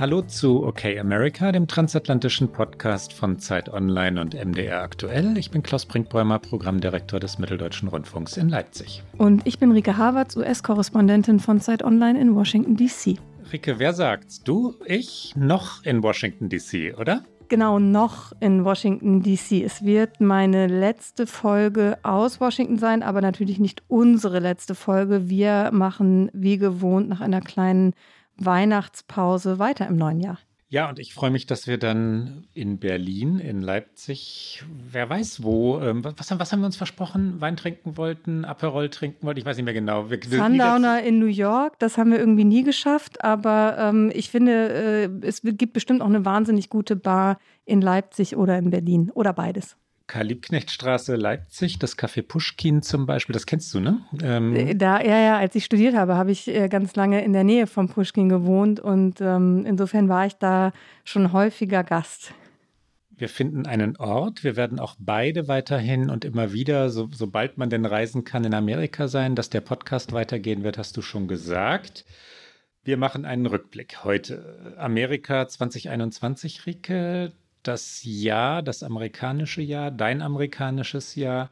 Hallo zu Okay America, dem transatlantischen Podcast von Zeit Online und MDR Aktuell. Ich bin Klaus Brinkbäumer, Programmdirektor des Mitteldeutschen Rundfunks in Leipzig. Und ich bin Rike Havertz, US-Korrespondentin von Zeit Online in Washington, D.C. Rike, wer sagt's? Du, ich, noch in Washington, D.C., oder? genau noch in Washington, DC. Es wird meine letzte Folge aus Washington sein, aber natürlich nicht unsere letzte Folge. Wir machen wie gewohnt nach einer kleinen Weihnachtspause weiter im neuen Jahr. Ja, und ich freue mich, dass wir dann in Berlin, in Leipzig, wer weiß wo, ähm, was, was, haben wir uns versprochen? Wein trinken wollten, Aperol trinken wollten, ich weiß nicht mehr genau. Wir, Sundowner in New York, das haben wir irgendwie nie geschafft, aber ähm, ich finde, äh, es gibt bestimmt auch eine wahnsinnig gute Bar in Leipzig oder in Berlin oder beides. Karl-Liebknecht-Straße, Leipzig, das Café Puschkin zum Beispiel, das kennst du, ne? Ähm äh, da, ja, ja, als ich studiert habe, habe ich äh, ganz lange in der Nähe vom Puschkin gewohnt und ähm, insofern war ich da schon häufiger Gast. Wir finden einen Ort. Wir werden auch beide weiterhin und immer wieder, so, sobald man denn reisen kann, in Amerika sein. Dass der Podcast weitergehen wird, hast du schon gesagt. Wir machen einen Rückblick heute. Amerika 2021, Rike das Jahr, das amerikanische Jahr, dein amerikanisches Jahr.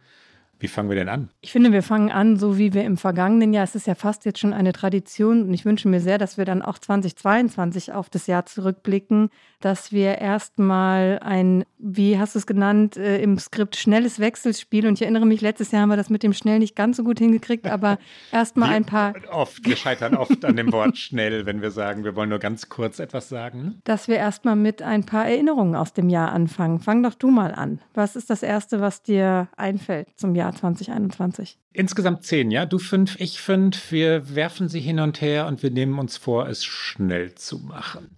Wie fangen wir denn an? Ich finde, wir fangen an, so wie wir im vergangenen Jahr, es ist ja fast jetzt schon eine Tradition und ich wünsche mir sehr, dass wir dann auch 2022 auf das Jahr zurückblicken, dass wir erstmal ein, wie hast du es genannt, äh, im Skript schnelles Wechselspiel und ich erinnere mich, letztes Jahr haben wir das mit dem schnell nicht ganz so gut hingekriegt, aber erstmal ein paar. Oft, wir scheitern oft an dem Wort schnell, wenn wir sagen, wir wollen nur ganz kurz etwas sagen. Dass wir erstmal mit ein paar Erinnerungen aus dem Jahr anfangen. Fang doch du mal an. Was ist das Erste, was dir einfällt zum Jahr? Jahr 2021? Insgesamt zehn, ja. Du fünf, ich fünf. Wir werfen sie hin und her und wir nehmen uns vor, es schnell zu machen.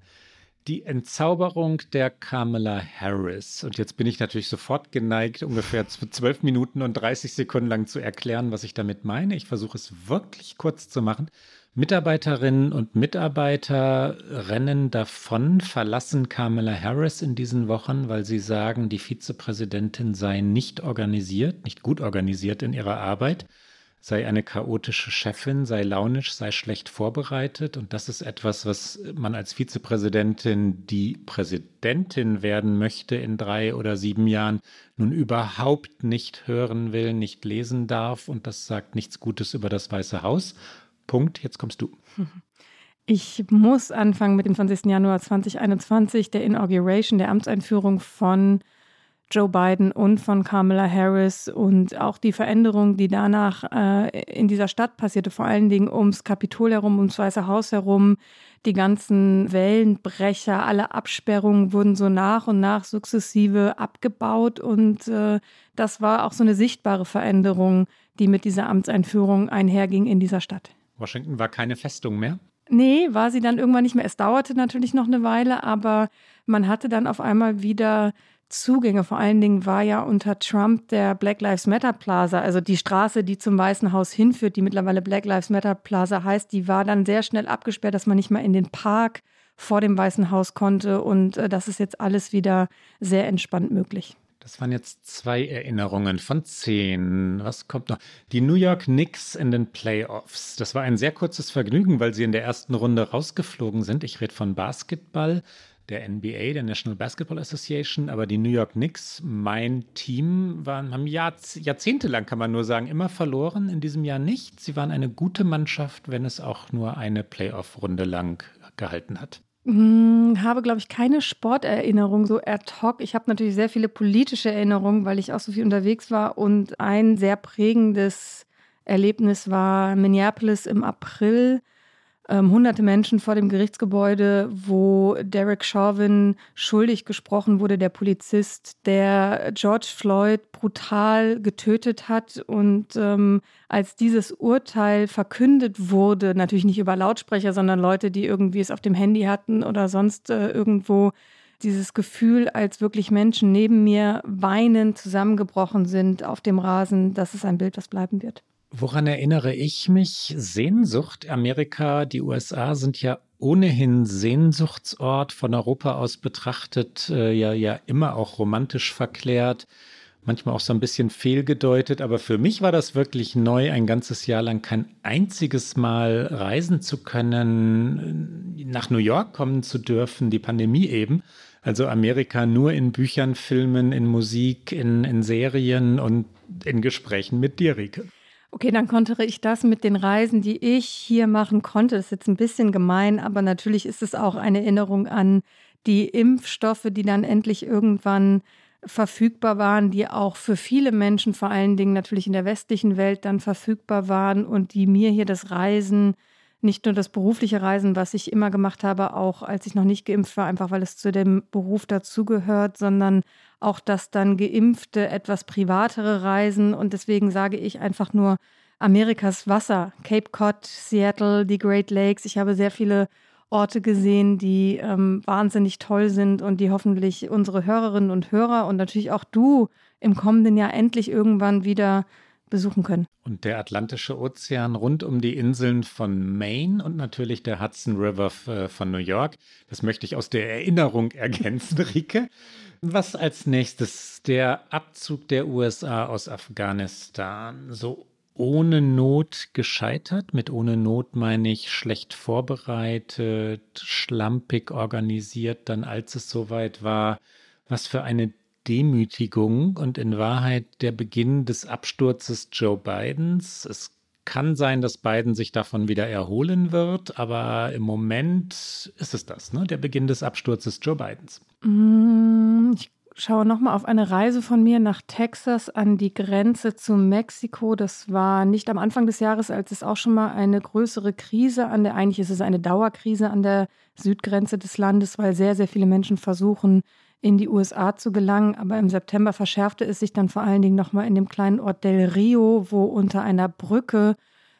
Die Entzauberung der Kamala Harris. Und jetzt bin ich natürlich sofort geneigt, ungefähr zwölf Minuten und 30 Sekunden lang zu erklären, was ich damit meine. Ich versuche es wirklich kurz zu machen. Mitarbeiterinnen und Mitarbeiter rennen davon, verlassen Kamala Harris in diesen Wochen, weil sie sagen, die Vizepräsidentin sei nicht organisiert, nicht gut organisiert in ihrer Arbeit, sei eine chaotische Chefin, sei launisch, sei schlecht vorbereitet. Und das ist etwas, was man als Vizepräsidentin, die Präsidentin werden möchte in drei oder sieben Jahren, nun überhaupt nicht hören will, nicht lesen darf. Und das sagt nichts Gutes über das Weiße Haus Punkt, jetzt kommst du. Ich muss anfangen mit dem 20. Januar 2021, der Inauguration, der Amtseinführung von Joe Biden und von Kamala Harris und auch die Veränderung, die danach äh, in dieser Stadt passierte, vor allen Dingen ums Kapitol herum, ums Weiße Haus herum, die ganzen Wellenbrecher, alle Absperrungen wurden so nach und nach sukzessive abgebaut und äh, das war auch so eine sichtbare Veränderung, die mit dieser Amtseinführung einherging in dieser Stadt. Washington war keine Festung mehr? Nee, war sie dann irgendwann nicht mehr. Es dauerte natürlich noch eine Weile, aber man hatte dann auf einmal wieder Zugänge. Vor allen Dingen war ja unter Trump der Black Lives Matter Plaza, also die Straße, die zum Weißen Haus hinführt, die mittlerweile Black Lives Matter Plaza heißt, die war dann sehr schnell abgesperrt, dass man nicht mal in den Park vor dem Weißen Haus konnte. Und äh, das ist jetzt alles wieder sehr entspannt möglich. Das waren jetzt zwei Erinnerungen von zehn. Was kommt noch? Die New York Knicks in den Playoffs. Das war ein sehr kurzes Vergnügen, weil sie in der ersten Runde rausgeflogen sind. Ich rede von Basketball, der NBA, der National Basketball Association. Aber die New York Knicks, mein Team, waren, haben Jahr, jahrzehntelang, kann man nur sagen, immer verloren. In diesem Jahr nicht. Sie waren eine gute Mannschaft, wenn es auch nur eine Playoff-Runde lang gehalten hat. Hm, habe, glaube ich, keine Sporterinnerung so ad hoc. Ich habe natürlich sehr viele politische Erinnerungen, weil ich auch so viel unterwegs war. Und ein sehr prägendes Erlebnis war Minneapolis im April ähm, hunderte Menschen vor dem Gerichtsgebäude, wo Derek Chauvin schuldig gesprochen wurde, der Polizist, der George Floyd brutal getötet hat. Und ähm, als dieses Urteil verkündet wurde, natürlich nicht über Lautsprecher, sondern Leute, die irgendwie es auf dem Handy hatten oder sonst äh, irgendwo, dieses Gefühl, als wirklich Menschen neben mir weinend zusammengebrochen sind auf dem Rasen, das ist ein Bild, das bleiben wird. Woran erinnere ich mich? Sehnsucht. Amerika, die USA sind ja ohnehin Sehnsuchtsort von Europa aus betrachtet, äh, ja, ja immer auch romantisch verklärt, manchmal auch so ein bisschen fehlgedeutet. Aber für mich war das wirklich neu, ein ganzes Jahr lang kein einziges Mal reisen zu können, nach New York kommen zu dürfen, die Pandemie eben. Also Amerika nur in Büchern, Filmen, in Musik, in, in Serien und in Gesprächen mit dir, Rike. Okay, dann konnte ich das mit den Reisen, die ich hier machen konnte. Das ist jetzt ein bisschen gemein, aber natürlich ist es auch eine Erinnerung an die Impfstoffe, die dann endlich irgendwann verfügbar waren, die auch für viele Menschen, vor allen Dingen natürlich in der westlichen Welt, dann verfügbar waren und die mir hier das Reisen nicht nur das berufliche Reisen, was ich immer gemacht habe, auch als ich noch nicht geimpft war, einfach weil es zu dem Beruf dazugehört, sondern auch das dann geimpfte, etwas privatere Reisen. Und deswegen sage ich einfach nur Amerikas Wasser, Cape Cod, Seattle, die Great Lakes. Ich habe sehr viele Orte gesehen, die ähm, wahnsinnig toll sind und die hoffentlich unsere Hörerinnen und Hörer und natürlich auch du im kommenden Jahr endlich irgendwann wieder besuchen können. Und der Atlantische Ozean rund um die Inseln von Maine und natürlich der Hudson River äh, von New York. Das möchte ich aus der Erinnerung ergänzen, Rike. Was als nächstes? Der Abzug der USA aus Afghanistan. So ohne Not gescheitert. Mit ohne Not meine ich schlecht vorbereitet, schlampig organisiert, dann als es soweit war. Was für eine Demütigung und in Wahrheit der Beginn des Absturzes Joe Bidens. Es kann sein, dass Biden sich davon wieder erholen wird, aber im Moment ist es das, ne? der Beginn des Absturzes Joe Bidens. Mm, ich schaue nochmal auf eine Reise von mir nach Texas an die Grenze zu Mexiko. Das war nicht am Anfang des Jahres, als es auch schon mal eine größere Krise an der, eigentlich ist es eine Dauerkrise an der Südgrenze des Landes, weil sehr, sehr viele Menschen versuchen, in die USA zu gelangen. Aber im September verschärfte es sich dann vor allen Dingen nochmal in dem kleinen Ort Del Rio, wo unter einer Brücke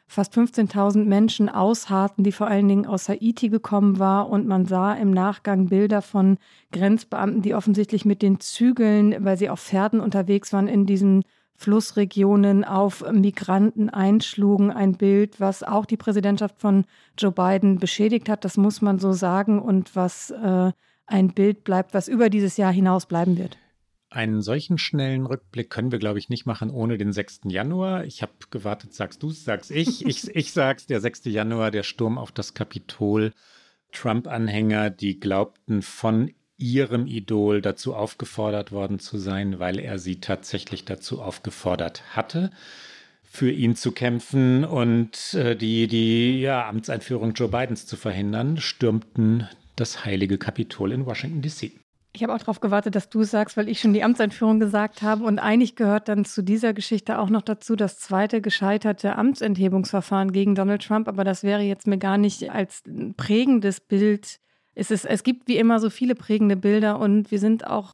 fast 15.000 Menschen ausharrten, die vor allen Dingen aus Haiti gekommen war. Und man sah im Nachgang Bilder von Grenzbeamten, die offensichtlich mit den Zügeln, weil sie auf Pferden unterwegs waren, in diesen Flussregionen auf Migranten einschlugen. Ein Bild, was auch die Präsidentschaft von Joe Biden beschädigt hat, das muss man so sagen, und was äh, ein Bild bleibt, was über dieses Jahr hinaus bleiben wird. Einen solchen schnellen Rückblick können wir, glaube ich, nicht machen ohne den 6. Januar. Ich habe gewartet, sagst du es, sag's ich. ich. Ich sag's, der 6. Januar, der Sturm auf das Kapitol. Trump-Anhänger, die glaubten, von ihrem Idol dazu aufgefordert worden zu sein, weil er sie tatsächlich dazu aufgefordert hatte, für ihn zu kämpfen und äh, die, die ja, Amtseinführung Joe Bidens zu verhindern, stürmten das heilige Kapitol in Washington, D.C. Ich habe auch darauf gewartet, dass du sagst, weil ich schon die Amtseinführung gesagt habe. Und eigentlich gehört dann zu dieser Geschichte auch noch dazu das zweite gescheiterte Amtsenthebungsverfahren gegen Donald Trump. Aber das wäre jetzt mir gar nicht als prägendes Bild. Es, ist, es gibt wie immer so viele prägende Bilder und wir sind auch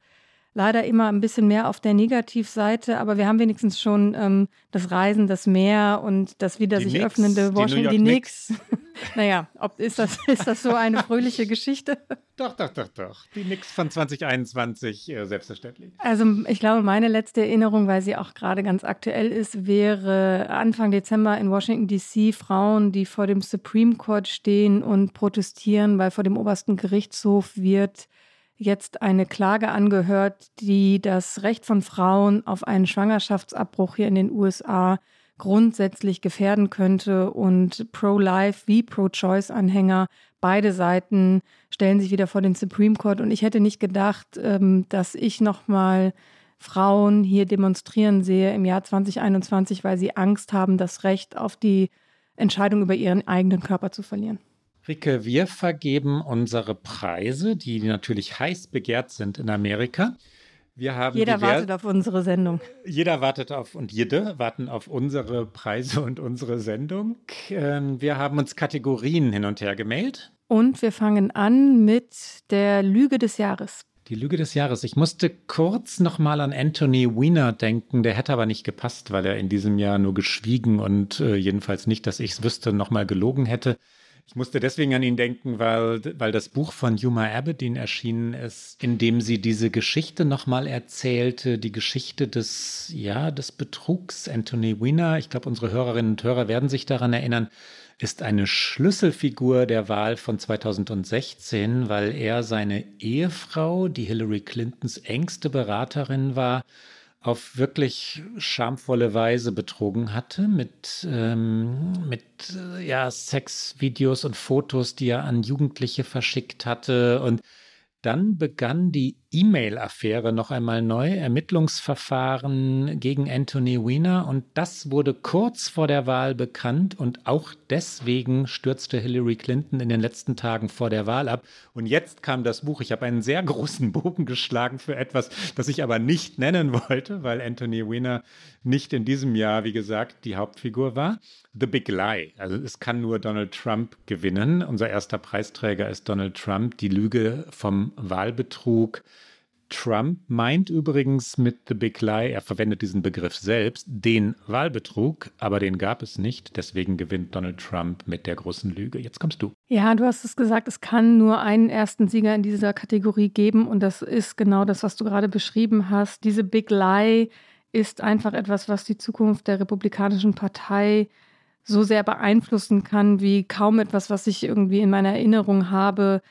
leider immer ein bisschen mehr auf der Negativseite, aber wir haben wenigstens schon ähm, das Reisen, das Meer und das wieder die sich Knicks, öffnende Washington, die Knicks. naja, ob, ist, das, ist das so eine fröhliche Geschichte? Doch, doch, doch, doch. Die Knicks von 2021, äh, selbstverständlich. Also ich glaube, meine letzte Erinnerung, weil sie auch gerade ganz aktuell ist, wäre Anfang Dezember in Washington, D.C. Frauen, die vor dem Supreme Court stehen und protestieren, weil vor dem obersten Gerichtshof wird jetzt eine Klage angehört, die das Recht von Frauen auf einen Schwangerschaftsabbruch hier in den USA grundsätzlich gefährden könnte. Und Pro-Life wie Pro-Choice-Anhänger, beide Seiten stellen sich wieder vor den Supreme Court. Und ich hätte nicht gedacht, ähm, dass ich nochmal Frauen hier demonstrieren sehe im Jahr 2021, weil sie Angst haben, das Recht auf die Entscheidung über ihren eigenen Körper zu verlieren. Ricke, wir vergeben unsere Preise, die natürlich heiß begehrt sind in Amerika. Wir haben jeder wartet auf unsere Sendung. Jeder wartet auf und jede warten auf unsere Preise und unsere Sendung. Ähm, wir haben uns Kategorien hin und her gemailt. Und wir fangen an mit der Lüge des Jahres. Die Lüge des Jahres. Ich musste kurz nochmal an Anthony Weiner denken. Der hätte aber nicht gepasst, weil er in diesem Jahr nur geschwiegen und äh, jedenfalls nicht, dass ich es wüsste, nochmal gelogen hätte. Ich musste deswegen an ihn denken, weil, weil das Buch von Yuma Abedin erschienen ist, in dem sie diese Geschichte nochmal erzählte, die Geschichte des, ja, des Betrugs. Anthony Weiner, ich glaube, unsere Hörerinnen und Hörer werden sich daran erinnern, ist eine Schlüsselfigur der Wahl von 2016, weil er seine Ehefrau, die Hillary Clintons engste Beraterin war, auf wirklich schamvolle Weise betrogen hatte mit, ähm, mit äh, ja, Sexvideos und Fotos, die er an Jugendliche verschickt hatte. Und dann begann die E-Mail-Affäre noch einmal neu, Ermittlungsverfahren gegen Anthony Weiner und das wurde kurz vor der Wahl bekannt und auch deswegen stürzte Hillary Clinton in den letzten Tagen vor der Wahl ab. Und jetzt kam das Buch. Ich habe einen sehr großen Bogen geschlagen für etwas, das ich aber nicht nennen wollte, weil Anthony Weiner nicht in diesem Jahr, wie gesagt, die Hauptfigur war. The Big Lie. Also es kann nur Donald Trump gewinnen. Unser erster Preisträger ist Donald Trump. Die Lüge vom Wahlbetrug. Trump meint übrigens mit The Big Lie, er verwendet diesen Begriff selbst, den Wahlbetrug, aber den gab es nicht. Deswegen gewinnt Donald Trump mit der großen Lüge. Jetzt kommst du. Ja, du hast es gesagt, es kann nur einen ersten Sieger in dieser Kategorie geben und das ist genau das, was du gerade beschrieben hast. Diese Big Lie ist einfach etwas, was die Zukunft der Republikanischen Partei so sehr beeinflussen kann wie kaum etwas, was ich irgendwie in meiner Erinnerung habe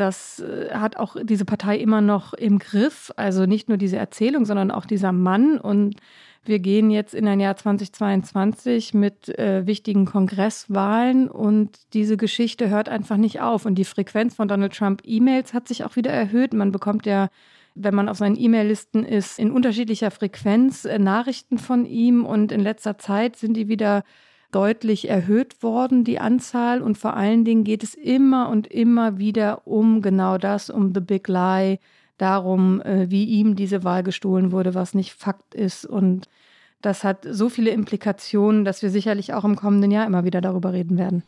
das äh, hat auch diese Partei immer noch im Griff. Also nicht nur diese Erzählung, sondern auch dieser Mann. Und wir gehen jetzt in ein Jahr 2022 mit äh, wichtigen Kongresswahlen und diese Geschichte hört einfach nicht auf. Und die Frequenz von Donald Trump E-Mails hat sich auch wieder erhöht. Man bekommt ja, wenn man auf seinen E-Mail-Listen ist, in unterschiedlicher Frequenz äh, Nachrichten von ihm und in letzter Zeit sind die wieder deutlich erhöht worden, die Anzahl. Und vor allen Dingen geht es immer und immer wieder um genau das, um The Big Lie, darum, äh, wie ihm diese Wahl gestohlen wurde, was nicht Fakt ist. Und das hat so viele Implikationen, dass wir sicherlich auch im kommenden Jahr immer wieder darüber reden werden.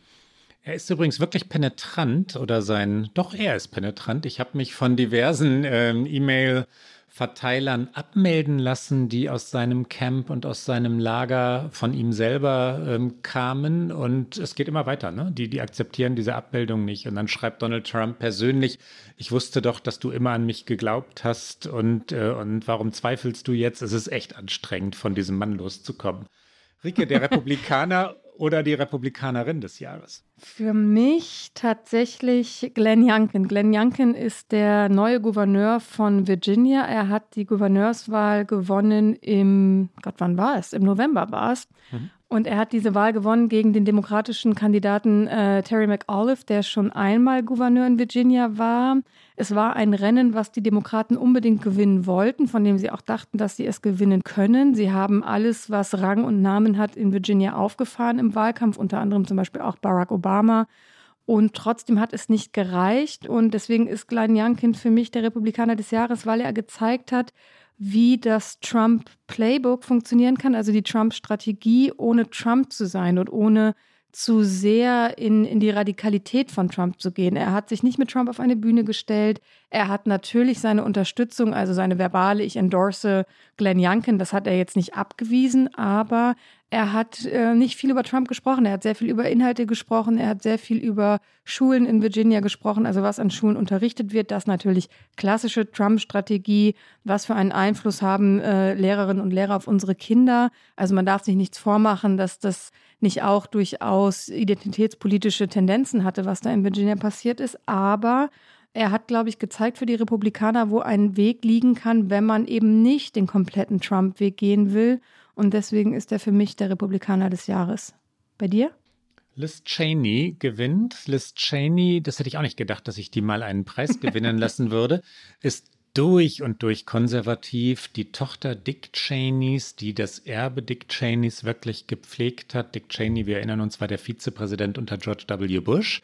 Er ist übrigens wirklich penetrant oder sein, doch er ist penetrant. Ich habe mich von diversen ähm, E-Mail- Verteilern abmelden lassen, die aus seinem Camp und aus seinem Lager von ihm selber ähm, kamen. Und es geht immer weiter. Ne? Die, die akzeptieren diese Abmeldung nicht. Und dann schreibt Donald Trump persönlich, ich wusste doch, dass du immer an mich geglaubt hast. Und, äh, und warum zweifelst du jetzt? Es ist echt anstrengend, von diesem Mann loszukommen. Rike, der Republikaner oder die Republikanerin des Jahres? Für mich tatsächlich Glenn Youngkin. Glenn Youngkin ist der neue Gouverneur von Virginia. Er hat die Gouverneurswahl gewonnen im, Gott, wann war es? Im November war es. Mhm. Und er hat diese Wahl gewonnen gegen den demokratischen Kandidaten äh, Terry McAuliffe, der schon einmal Gouverneur in Virginia war. Es war ein Rennen, was die Demokraten unbedingt gewinnen wollten, von dem sie auch dachten, dass sie es gewinnen können. Sie haben alles, was Rang und Namen hat, in Virginia aufgefahren im Wahlkampf, unter anderem zum Beispiel auch Barack Obama. Und trotzdem hat es nicht gereicht. Und deswegen ist Glenn Youngkin für mich der Republikaner des Jahres, weil er gezeigt hat, wie das Trump-Playbook funktionieren kann, also die Trump-Strategie, ohne Trump zu sein und ohne zu sehr in, in die Radikalität von Trump zu gehen. Er hat sich nicht mit Trump auf eine Bühne gestellt. Er hat natürlich seine Unterstützung, also seine verbale, ich endorse Glenn Youngkin, das hat er jetzt nicht abgewiesen, aber er hat äh, nicht viel über Trump gesprochen. Er hat sehr viel über Inhalte gesprochen. Er hat sehr viel über Schulen in Virginia gesprochen, also was an Schulen unterrichtet wird. Das natürlich klassische Trump-Strategie. Was für einen Einfluss haben äh, Lehrerinnen und Lehrer auf unsere Kinder? Also man darf sich nichts vormachen, dass das nicht auch durchaus identitätspolitische Tendenzen hatte, was da in Virginia passiert ist. Aber er hat, glaube ich, gezeigt für die Republikaner, wo ein Weg liegen kann, wenn man eben nicht den kompletten Trump-Weg gehen will und deswegen ist er für mich der Republikaner des Jahres. Bei dir? Liz Cheney gewinnt. Liz Cheney, das hätte ich auch nicht gedacht, dass ich die mal einen Preis gewinnen lassen würde, ist durch und durch konservativ. Die Tochter Dick Cheneys, die das Erbe Dick Cheneys wirklich gepflegt hat. Dick Cheney, wir erinnern uns, war der Vizepräsident unter George W. Bush.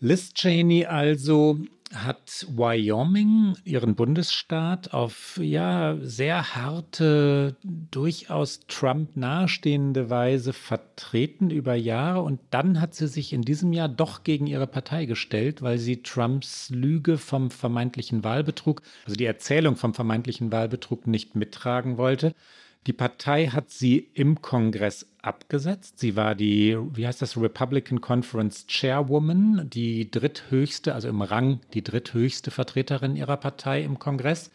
Liz Cheney also hat Wyoming, ihren Bundesstaat, auf ja sehr harte, durchaus Trump nahestehende Weise vertreten über Jahre und dann hat sie sich in diesem Jahr doch gegen ihre Partei gestellt, weil sie Trumps Lüge vom vermeintlichen Wahlbetrug, also die Erzählung vom vermeintlichen Wahlbetrug nicht mittragen wollte. Die Partei hat sie im Kongress abgesetzt. Sie war die, wie heißt das, Republican Conference Chairwoman, die dritthöchste, also im Rang die dritthöchste Vertreterin ihrer Partei im Kongress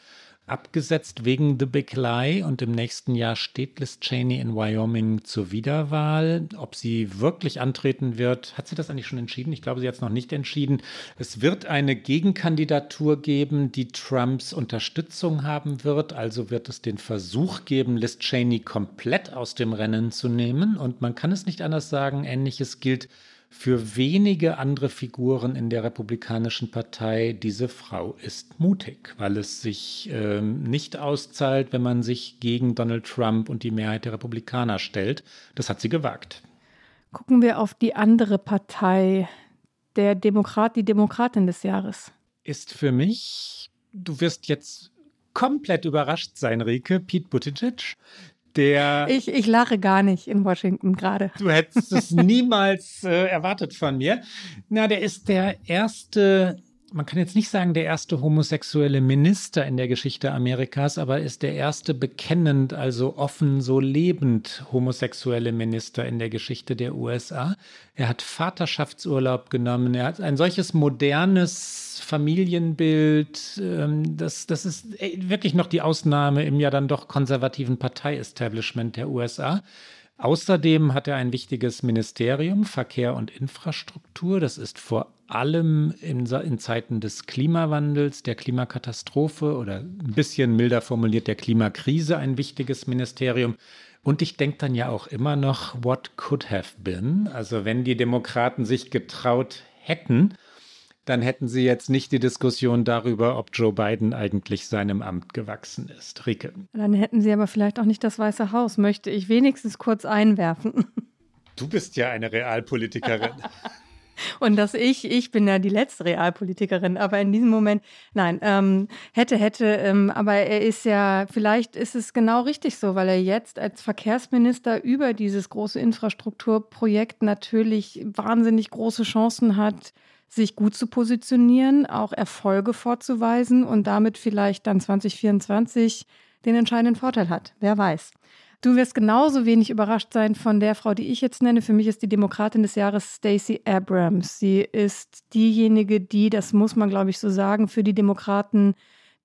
abgesetzt wegen The Big Lie und im nächsten Jahr steht Liz Cheney in Wyoming zur Wiederwahl. Ob sie wirklich antreten wird, hat sie das eigentlich schon entschieden? Ich glaube, sie hat es noch nicht entschieden. Es wird eine Gegenkandidatur geben, die Trumps Unterstützung haben wird. Also wird es den Versuch geben, Liz Cheney komplett aus dem Rennen zu nehmen. Und man kann es nicht anders sagen, ähnliches gilt für wenige andere Figuren in der Republikanischen Partei, diese Frau ist mutig, weil es sich äh, nicht auszahlt, wenn man sich gegen Donald Trump und die Mehrheit der Republikaner stellt. Das hat sie gewagt. Gucken wir auf die andere Partei, der Demokrat, die Demokratin des Jahres. Ist für mich, du wirst jetzt komplett überrascht sein, Rike, Pete Buttigieg der. Ich, ich lache gar nicht in Washington gerade. Du hättest es niemals äh, erwartet von mir. Na, der ist der erste man kann jetzt nicht sagen, der erste homosexuelle Minister in der Geschichte Amerikas, aber ist der erste bekennend, also offen, so lebend homosexuelle Minister in der Geschichte der USA. Er hat Vaterschaftsurlaub genommen. Er hat ein solches modernes Familienbild. Ähm, das, das ist wirklich noch die Ausnahme im ja dann doch konservativen Partei-Establishment der USA. Außerdem hat er ein wichtiges Ministerium, Verkehr und Infrastruktur. Das ist vor allem in, in, Zeiten des Klimawandels, der Klimakatastrophe oder ein bisschen milder formuliert der Klimakrise ein wichtiges Ministerium. Und ich denke dann ja auch immer noch, what could have been? Also wenn die Demokraten sich getraut hätten, dann hätten sie jetzt nicht die Diskussion darüber, ob Joe Biden eigentlich seinem Amt gewachsen ist. Rike. Dann hätten sie aber vielleicht auch nicht das Weiße Haus, möchte ich wenigstens kurz einwerfen. Du bist ja eine Realpolitikerin. Und dass ich, ich bin ja die letzte Realpolitikerin, aber in diesem Moment, nein, ähm, hätte, hätte, ähm, aber er ist ja, vielleicht ist es genau richtig so, weil er jetzt als Verkehrsminister über dieses große Infrastrukturprojekt natürlich wahnsinnig große Chancen hat, sich gut zu positionieren, auch Erfolge vorzuweisen und damit vielleicht dann 2024 den entscheidenden Vorteil hat. Wer weiß. Du wirst genauso wenig überrascht sein von der Frau, die ich jetzt nenne. Für mich ist die Demokratin des Jahres Stacey Abrams. Sie ist diejenige, die, das muss man glaube ich so sagen, für die Demokraten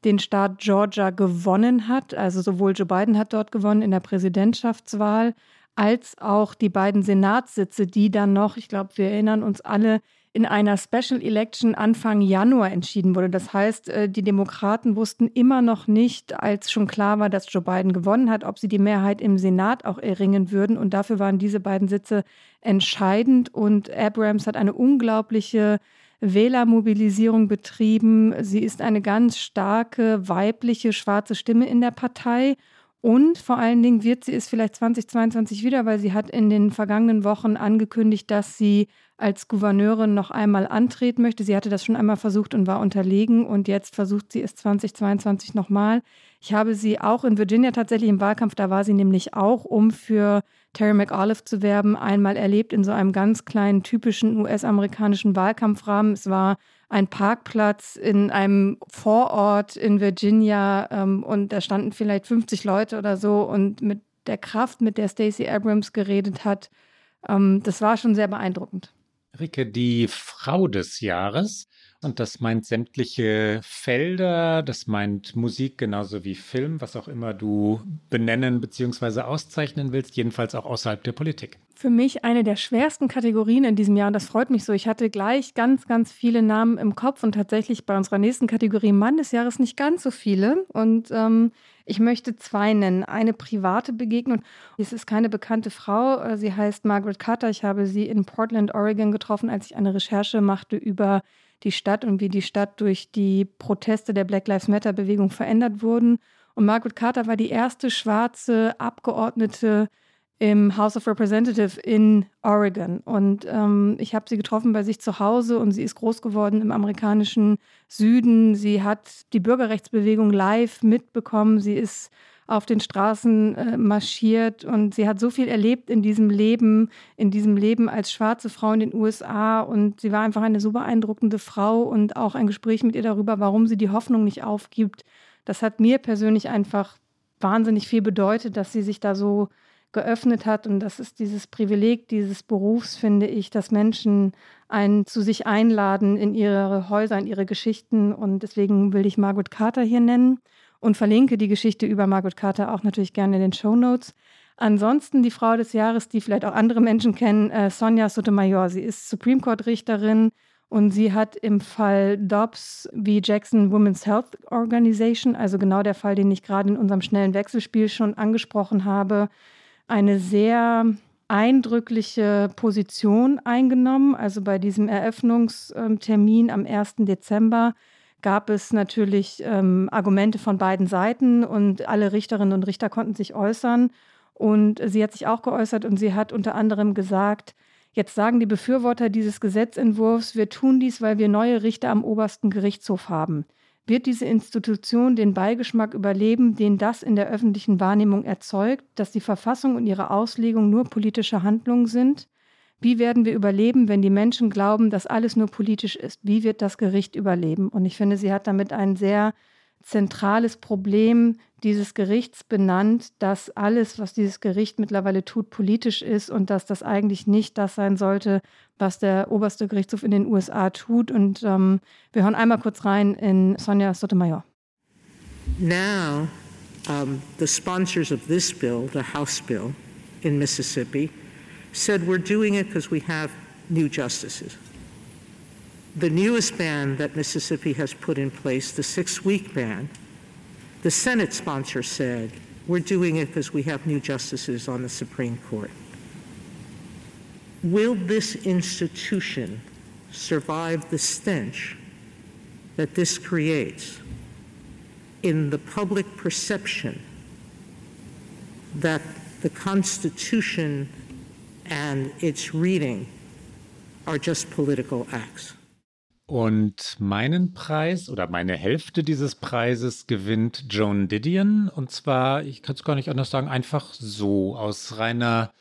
den Staat Georgia gewonnen hat. Also sowohl Joe Biden hat dort gewonnen in der Präsidentschaftswahl, als auch die beiden Senatssitze, die dann noch, ich glaube, wir erinnern uns alle, in einer Special Election Anfang Januar entschieden wurde. Das heißt, äh, die Demokraten wussten immer noch nicht, als schon klar war, dass Joe Biden gewonnen hat, ob sie die Mehrheit im Senat auch erringen würden. Und dafür waren diese beiden Sitze entscheidend. Und Abrams hat eine unglaubliche Wählermobilisierung betrieben. Sie ist eine ganz starke weibliche schwarze Stimme in der Partei. Und vor allen Dingen wird sie es vielleicht 2022 wieder, weil sie hat in den vergangenen Wochen angekündigt, dass sie als Gouverneurin noch einmal antreten möchte. Sie hatte das schon einmal versucht und war unterlegen und jetzt versucht sie es 2022 nochmal. Ich habe sie auch in Virginia tatsächlich im Wahlkampf, da war sie nämlich auch, um für Terry McAuliffe zu werben, einmal erlebt in so einem ganz kleinen, typischen US-amerikanischen Wahlkampfrahmen. Es war ein Parkplatz in einem Vorort in Virginia ähm, und da standen vielleicht 50 Leute oder so und mit der Kraft, mit der Stacey Abrams geredet hat, ähm, das war schon sehr beeindruckend. Rike, die Frau des Jahres. Und das meint sämtliche Felder, das meint Musik genauso wie Film, was auch immer du benennen bzw. auszeichnen willst, jedenfalls auch außerhalb der Politik. Für mich eine der schwersten Kategorien in diesem Jahr und das freut mich so. Ich hatte gleich ganz, ganz viele Namen im Kopf und tatsächlich bei unserer nächsten Kategorie Mann des Jahres nicht ganz so viele. Und ähm, ich möchte zwei nennen. Eine private Begegnung. Es ist keine bekannte Frau. Äh, sie heißt Margaret Carter. Ich habe sie in Portland, Oregon getroffen, als ich eine Recherche machte über die Stadt und wie die Stadt durch die Proteste der Black Lives Matter Bewegung verändert wurden. Und Margaret Carter war die erste schwarze Abgeordnete im House of Representatives in Oregon. Und ähm, ich habe sie getroffen bei sich zu Hause und sie ist groß geworden im amerikanischen Süden. Sie hat die Bürgerrechtsbewegung live mitbekommen. Sie ist auf den Straßen äh, marschiert und sie hat so viel erlebt in diesem Leben, in diesem Leben als schwarze Frau in den USA und sie war einfach eine so beeindruckende Frau und auch ein Gespräch mit ihr darüber, warum sie die Hoffnung nicht aufgibt. Das hat mir persönlich einfach wahnsinnig viel bedeutet, dass sie sich da so geöffnet hat. Und das ist dieses Privileg dieses Berufs, finde ich, dass Menschen einen zu sich einladen in ihre Häuser, in ihre Geschichten. Und deswegen will ich Margaret Carter hier nennen und verlinke die Geschichte über Margaret Carter auch natürlich gerne in den Show Notes. Ansonsten die Frau des Jahres, die vielleicht auch andere Menschen kennen, äh, Sonja Sotomayor. Sie ist Supreme Court Richterin und sie hat im Fall Dobbs wie Jackson Women's Health Organization, also genau der Fall, den ich gerade in unserem schnellen Wechselspiel schon angesprochen habe, eine sehr eindrückliche Position eingenommen. Also bei diesem Eröffnungstermin am 1. Dezember gab es natürlich ähm, Argumente von beiden Seiten und alle Richterinnen und Richter konnten sich äußern. Und sie hat sich auch geäußert und sie hat unter anderem gesagt, jetzt sagen die Befürworter dieses Gesetzentwurfs, wir tun dies, weil wir neue Richter am obersten Gerichtshof haben. Wird diese Institution den Beigeschmack überleben, den das in der öffentlichen Wahrnehmung erzeugt, dass die Verfassung und ihre Auslegung nur politische Handlungen sind? Wie werden wir überleben, wenn die Menschen glauben, dass alles nur politisch ist? Wie wird das Gericht überleben? Und ich finde, sie hat damit ein sehr zentrales Problem dieses Gerichts benannt, dass alles, was dieses Gericht mittlerweile tut, politisch ist und dass das eigentlich nicht das sein sollte, was der oberste Gerichtshof in den USA tut. Und ähm, wir hören einmal kurz rein in Sonja Sotomayor. Now, um, the sponsors of this bill, the House bill in Mississippi, said we're doing it because we have new justices. The newest ban that Mississippi has put in place, the six week ban, the Senate sponsor said, we're doing it because we have new justices on the Supreme Court. Will this institution survive the stench that this creates in the public perception that the Constitution and its reading are just political acts? Und meinen Preis oder meine Hälfte dieses Preises gewinnt Joan Didion. Und zwar, ich kann es gar nicht anders sagen, einfach so, aus reiner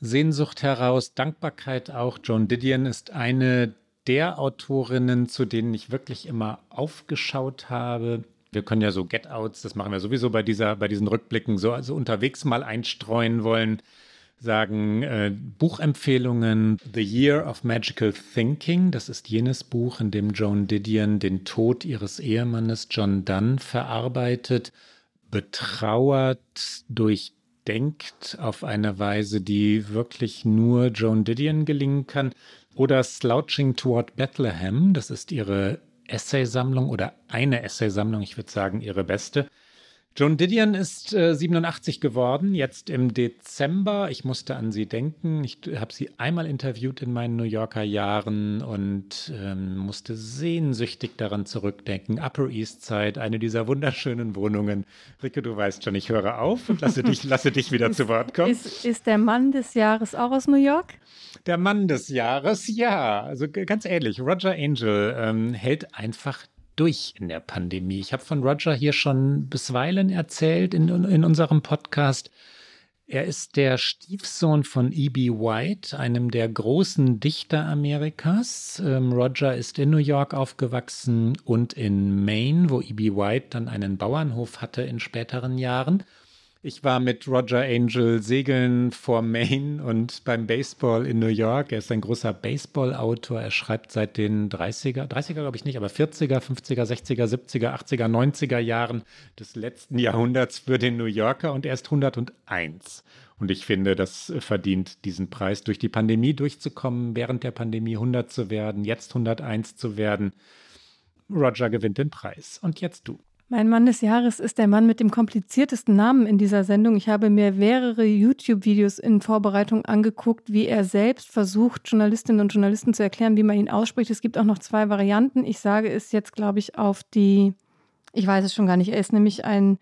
Sehnsucht heraus, Dankbarkeit auch. Joan Didion ist eine der Autorinnen, zu denen ich wirklich immer aufgeschaut habe. Wir können ja so Get-Outs, das machen wir sowieso bei, dieser, bei diesen Rückblicken, so also unterwegs mal einstreuen wollen sagen äh, Buchempfehlungen The Year of Magical Thinking. Das ist jenes Buch, in dem Joan Didion den Tod ihres Ehemannes John Donne verarbeitet, betrauert, durchdenkt auf eine Weise, die wirklich nur Joan Didion gelingen kann. Oder Slouching Toward Bethlehem, das ist ihre Essaysammlung oder eine Essaysammlung, ich würde sagen ihre beste. Joan Didion ist äh, 87 geworden, jetzt im Dezember. Ich musste an sie denken. Ich habe sie einmal interviewt in meinen New Yorker Jahren und ähm, musste sehnsüchtig daran zurückdenken. Upper East Side, eine dieser wunderschönen Wohnungen. Rike, du weißt schon, ich höre auf und lasse dich, lasse dich wieder ist, zu Wort kommen. Ist, ist der Mann des Jahres auch aus New York? Der Mann des Jahres, ja. Also ganz ähnlich. Roger Angel ähm, hält einfach durch in der Pandemie. Ich habe von Roger hier schon bisweilen erzählt in, in unserem Podcast. Er ist der Stiefsohn von E.B. White, einem der großen Dichter Amerikas. Ähm, Roger ist in New York aufgewachsen und in Maine, wo E.B. White dann einen Bauernhof hatte in späteren Jahren. Ich war mit Roger Angel segeln vor Maine und beim Baseball in New York. Er ist ein großer Baseball-Autor. Er schreibt seit den 30er, 30er glaube ich nicht, aber 40er, 50er, 60er, 70er, 80er, 90er Jahren des letzten Jahrhunderts für den New Yorker und er ist 101. Und ich finde, das verdient diesen Preis, durch die Pandemie durchzukommen, während der Pandemie 100 zu werden, jetzt 101 zu werden. Roger gewinnt den Preis. Und jetzt du. Mein Mann des Jahres ist der Mann mit dem kompliziertesten Namen in dieser Sendung. Ich habe mir mehrere YouTube-Videos in Vorbereitung angeguckt, wie er selbst versucht, Journalistinnen und Journalisten zu erklären, wie man ihn ausspricht. Es gibt auch noch zwei Varianten. Ich sage es jetzt, glaube ich, auf die, ich weiß es schon gar nicht, er ist nämlich ein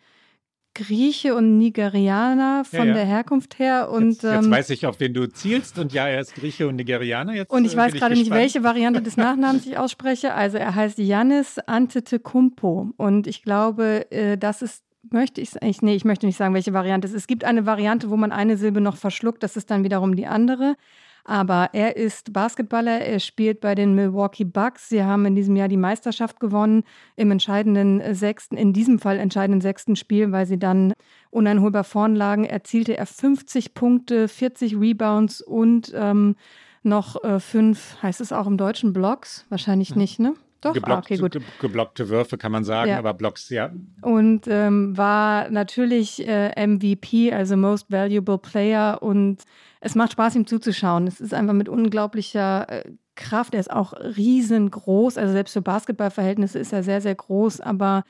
Grieche und Nigerianer von ja, ja. der Herkunft her. Und, jetzt, jetzt ähm, weiß ich, auf wen du zielst. Und ja, er ist Grieche und Nigerianer. Jetzt, und ich äh, weiß gerade nicht, welche Variante des Nachnamens ich ausspreche. Also er heißt Yannis Antetokounmpo. Und ich glaube, äh, das ist möchte ich ich nee, ich möchte nicht sagen, welche Variante es ist. Es gibt eine Variante, wo man eine Silbe noch verschluckt, das ist dann wiederum die andere. Aber er ist Basketballer, er spielt bei den Milwaukee Bucks. Sie haben in diesem Jahr die Meisterschaft gewonnen im entscheidenden sechsten, in diesem Fall entscheidenden sechsten Spiel, weil sie dann uneinholbar vorn lagen, erzielte er 50 Punkte, 40 Rebounds und ähm, noch äh, fünf, heißt es auch im deutschen Blocks? Wahrscheinlich ja. nicht, ne? Doch, Geblockt, ah, okay, gut. geblockte Würfe kann man sagen, ja. aber Blocks, ja. Und ähm, war natürlich äh, MVP, also Most Valuable Player. Und es macht Spaß, ihm zuzuschauen. Es ist einfach mit unglaublicher äh, Kraft. Er ist auch riesengroß. Also selbst für Basketballverhältnisse ist er sehr, sehr groß. Aber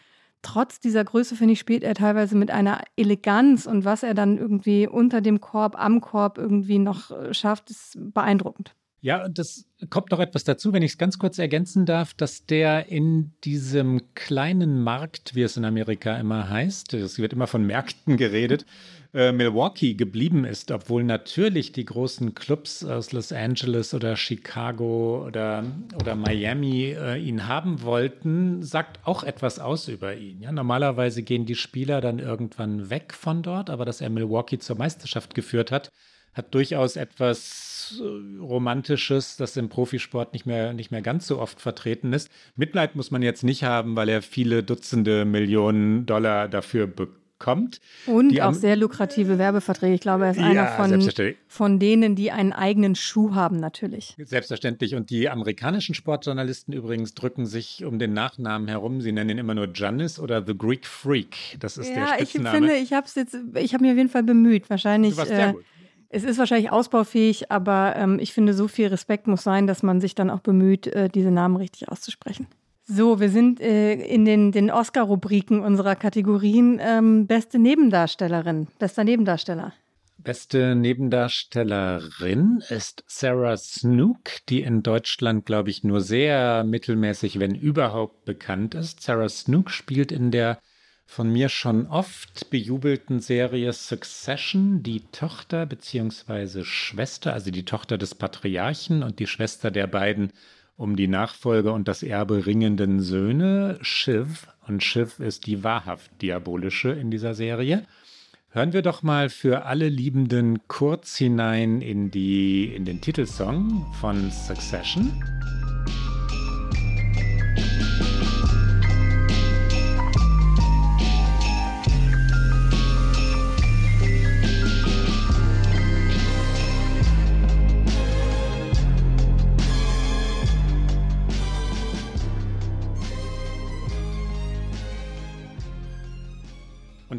trotz dieser Größe, finde ich, spielt er teilweise mit einer Eleganz. Und was er dann irgendwie unter dem Korb, am Korb irgendwie noch äh, schafft, ist beeindruckend. Ja, und das kommt noch etwas dazu, wenn ich es ganz kurz ergänzen darf, dass der in diesem kleinen Markt, wie es in Amerika immer heißt, es wird immer von Märkten geredet, äh, Milwaukee geblieben ist, obwohl natürlich die großen Clubs aus Los Angeles oder Chicago oder, oder Miami äh, ihn haben wollten, sagt auch etwas aus über ihn. Ja, normalerweise gehen die Spieler dann irgendwann weg von dort, aber dass er Milwaukee zur Meisterschaft geführt hat, hat durchaus etwas äh, Romantisches, das im Profisport nicht mehr, nicht mehr ganz so oft vertreten ist. Mitleid muss man jetzt nicht haben, weil er viele Dutzende Millionen Dollar dafür bekommt. Und die auch sehr lukrative Werbeverträge. Ich glaube, er ist einer von, von denen, die einen eigenen Schuh haben, natürlich. Selbstverständlich. Und die amerikanischen Sportjournalisten übrigens drücken sich um den Nachnamen herum. Sie nennen ihn immer nur Giannis oder The Greek Freak. Das ist ja, der Spitzname. Ich finde, ich habe jetzt, ich habe mir auf jeden Fall bemüht. Wahrscheinlich. Du warst sehr äh, gut. Es ist wahrscheinlich ausbaufähig, aber ähm, ich finde, so viel Respekt muss sein, dass man sich dann auch bemüht, äh, diese Namen richtig auszusprechen. So, wir sind äh, in den, den Oscar-Rubriken unserer Kategorien. Ähm, beste Nebendarstellerin, bester Nebendarsteller. Beste Nebendarstellerin ist Sarah Snook, die in Deutschland, glaube ich, nur sehr mittelmäßig, wenn überhaupt, bekannt ist. Sarah Snook spielt in der von mir schon oft bejubelten Serie Succession die Tochter bzw. Schwester, also die Tochter des Patriarchen und die Schwester der beiden um die Nachfolge und das Erbe ringenden Söhne, Shiv. Und Shiv ist die wahrhaft diabolische in dieser Serie. Hören wir doch mal für alle Liebenden kurz hinein in, die, in den Titelsong von Succession.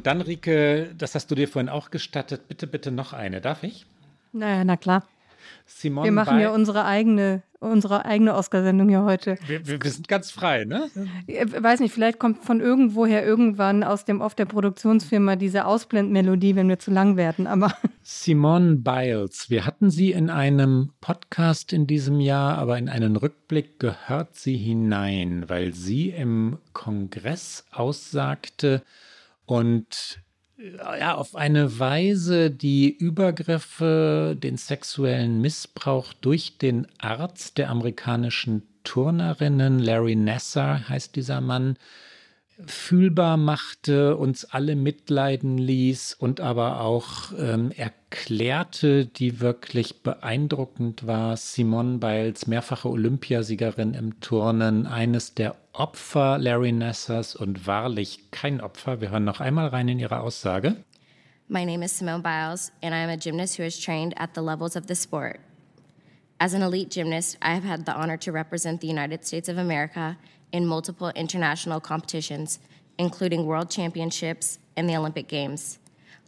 Und dann, Rike, das hast du dir vorhin auch gestattet, bitte, bitte noch eine. Darf ich? Naja, na klar. Simone wir machen ja unsere eigene, unsere eigene Oscarsendung hier heute. Wir, wir, wir, sind ganz frei, ne? Ich äh, weiß nicht, vielleicht kommt von irgendwoher irgendwann aus dem Off der Produktionsfirma diese Ausblendmelodie, wenn wir zu lang werden, aber. Simone Biles, wir hatten sie in einem Podcast in diesem Jahr, aber in einen Rückblick gehört sie hinein, weil sie im Kongress aussagte, und äh, ja, auf eine Weise die Übergriffe, den sexuellen Missbrauch durch den Arzt der amerikanischen Turnerinnen, Larry Nasser heißt dieser Mann, fühlbar machte, uns alle mitleiden ließ und aber auch ähm, erklärte, die wirklich beeindruckend war. Simone Biles, mehrfache Olympiasiegerin im Turnen, eines der Opfer Larry Nassers und wahrlich kein Opfer. Wir hören noch einmal rein in ihre Aussage. My name is Simone Biles and I am a gymnast who has trained at the levels of the sport. As an elite gymnast, I have had the honor to represent the United States of America in multiple international competitions, including world championships and the Olympic Games.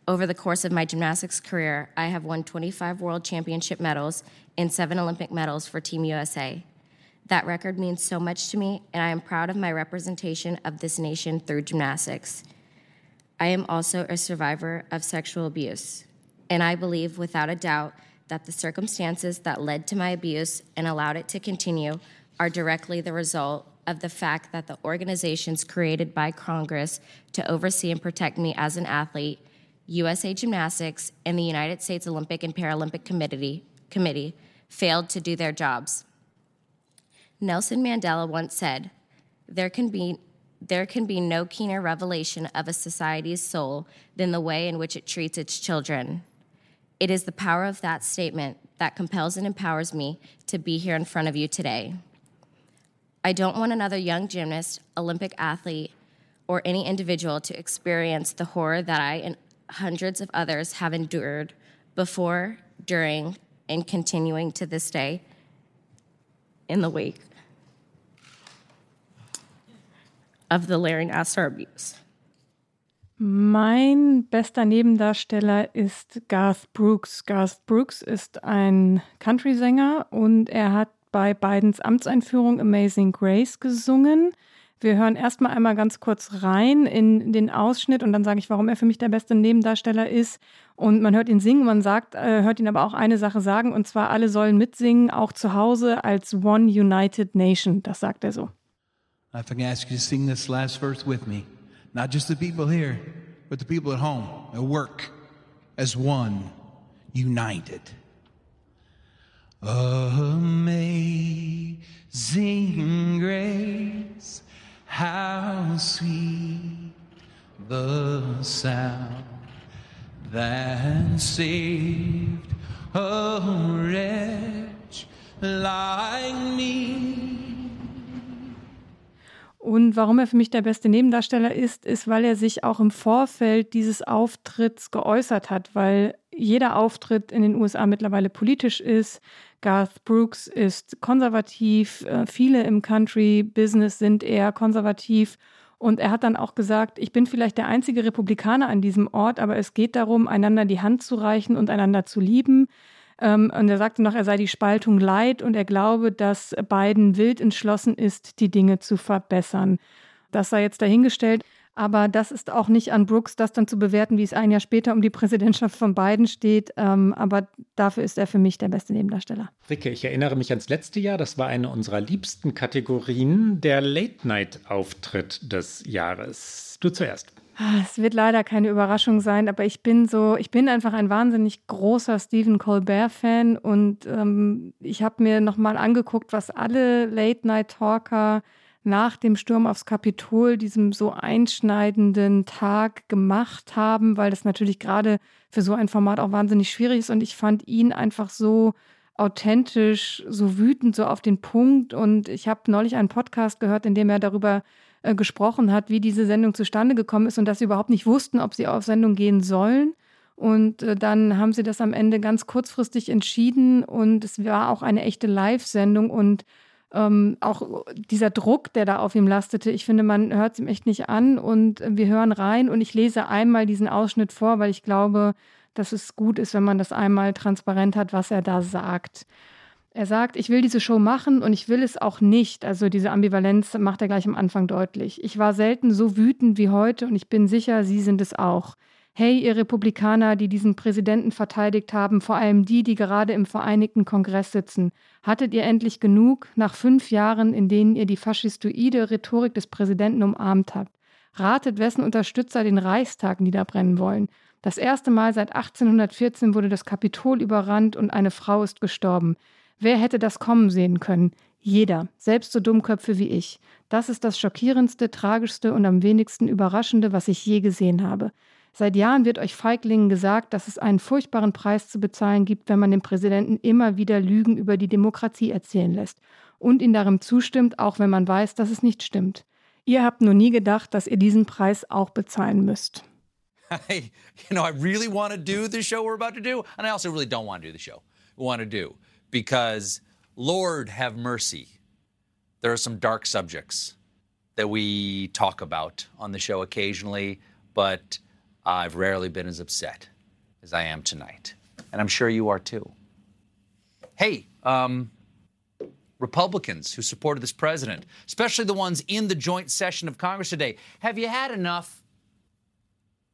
Over the course of my gymnastics career, I have won 25 world championship medals and seven Olympic medals for Team USA. That record means so much to me, and I am proud of my representation of this nation through gymnastics. I am also a survivor of sexual abuse, and I believe without a doubt that the circumstances that led to my abuse and allowed it to continue are directly the result of the fact that the organizations created by Congress to oversee and protect me as an athlete, USA Gymnastics, and the United States Olympic and Paralympic Committee, Committee failed to do their jobs. Nelson Mandela once said, there can be there can be no keener revelation of a society's soul than the way in which it treats its children. It is the power of that statement that compels and empowers me to be here in front of you today. I don't want another young gymnast, Olympic athlete, or any individual to experience the horror that I and hundreds of others have endured before, during, and continuing to this day in the wake of the Larry Nassar abuse. Mein bester Nebendarsteller ist Garth Brooks. Garth Brooks ist ein Country-Sänger und er hat bei Bidens Amtseinführung Amazing Grace gesungen. Wir hören erstmal einmal ganz kurz rein in den Ausschnitt und dann sage ich, warum er für mich der beste Nebendarsteller ist. Und man hört ihn singen, man sagt, äh, hört ihn aber auch eine Sache sagen, und zwar alle sollen mitsingen, auch zu Hause als One United Nation. Das sagt er so. If I can ask you to sing this last verse with me, not just the people here, but the people at home, at work, as one, united. Amazing grace, how sweet the sound that saved a wretch like me. Und warum er für mich der beste Nebendarsteller ist, ist, weil er sich auch im Vorfeld dieses Auftritts geäußert hat, weil jeder Auftritt in den USA mittlerweile politisch ist. Garth Brooks ist konservativ, äh, viele im Country-Business sind eher konservativ. Und er hat dann auch gesagt, ich bin vielleicht der einzige Republikaner an diesem Ort, aber es geht darum, einander die Hand zu reichen und einander zu lieben. Ähm, und er sagte noch, er sei die Spaltung leid und er glaube, dass Biden wild entschlossen ist, die Dinge zu verbessern. Das sei jetzt dahingestellt. Aber das ist auch nicht an Brooks, das dann zu bewerten, wie es ein Jahr später um die Präsidentschaft von Biden steht. Ähm, aber dafür ist er für mich der beste Nebendarsteller. Ricke, ich erinnere mich ans letzte Jahr. Das war eine unserer liebsten Kategorien, der Late-Night-Auftritt des Jahres. Du zuerst. Ah, es wird leider keine Überraschung sein, aber ich bin so, ich bin einfach ein wahnsinnig großer Stephen Colbert-Fan und ähm, ich habe mir nochmal angeguckt, was alle Late-Night-Talker nach dem Sturm aufs Kapitol, diesem so einschneidenden Tag gemacht haben, weil das natürlich gerade für so ein Format auch wahnsinnig schwierig ist. Und ich fand ihn einfach so authentisch, so wütend, so auf den Punkt. Und ich habe neulich einen Podcast gehört, in dem er darüber äh, gesprochen hat, wie diese Sendung zustande gekommen ist und dass sie überhaupt nicht wussten, ob sie auf Sendung gehen sollen. Und äh, dann haben sie das am Ende ganz kurzfristig entschieden und es war auch eine echte Live-Sendung und ähm, auch dieser Druck, der da auf ihm lastete, ich finde, man hört es ihm echt nicht an und wir hören rein und ich lese einmal diesen Ausschnitt vor, weil ich glaube, dass es gut ist, wenn man das einmal transparent hat, was er da sagt. Er sagt, ich will diese Show machen und ich will es auch nicht. Also diese Ambivalenz macht er gleich am Anfang deutlich. Ich war selten so wütend wie heute und ich bin sicher, Sie sind es auch. Hey, ihr Republikaner, die diesen Präsidenten verteidigt haben, vor allem die, die gerade im Vereinigten Kongress sitzen. Hattet ihr endlich genug nach fünf Jahren, in denen ihr die faschistoide Rhetorik des Präsidenten umarmt habt? Ratet, wessen Unterstützer den Reichstag niederbrennen wollen. Das erste Mal seit 1814 wurde das Kapitol überrannt und eine Frau ist gestorben. Wer hätte das kommen sehen können? Jeder, selbst so Dummköpfe wie ich. Das ist das schockierendste, tragischste und am wenigsten überraschende, was ich je gesehen habe. Seit Jahren wird euch Feiglingen gesagt, dass es einen furchtbaren Preis zu bezahlen gibt, wenn man dem Präsidenten immer wieder Lügen über die Demokratie erzählen lässt und ihn darin zustimmt, auch wenn man weiß, dass es nicht stimmt. Ihr habt nur nie gedacht, dass ihr diesen Preis auch bezahlen müsst. I, you know, I really want to do the show we're about to do, and I also really don't want to do the show we want to do because, Lord have mercy, there are some dark subjects that we talk about on the show occasionally, but I've rarely been as upset as I am tonight. And I'm sure you are too. Hey, um, Republicans who supported this president, especially the ones in the joint session of Congress today, have you had enough?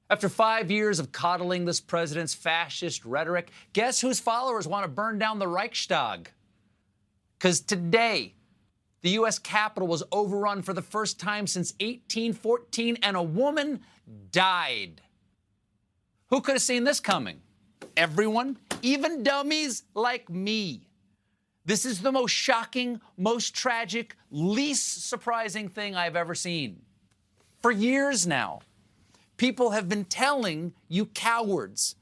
After five years of coddling this president's fascist rhetoric, guess whose followers want to burn down the Reichstag? Because today, the U.S. Capitol was overrun for the first time since 1814, and a woman died. Who could have seen this coming? Everyone, even dummies like me. This is the most shocking, most tragic, least surprising thing I've ever seen. For years now, people have been telling you cowards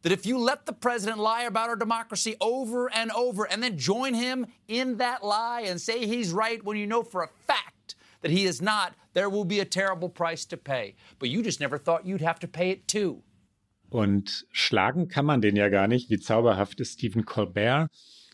that if you let the president lie about our democracy over and over and then join him in that lie and say he's right when you know for a fact that he is not, there will be a terrible price to pay. But you just never thought you'd have to pay it too. Und schlagen kann man den ja gar nicht. Wie zauberhaft ist Stephen Colbert?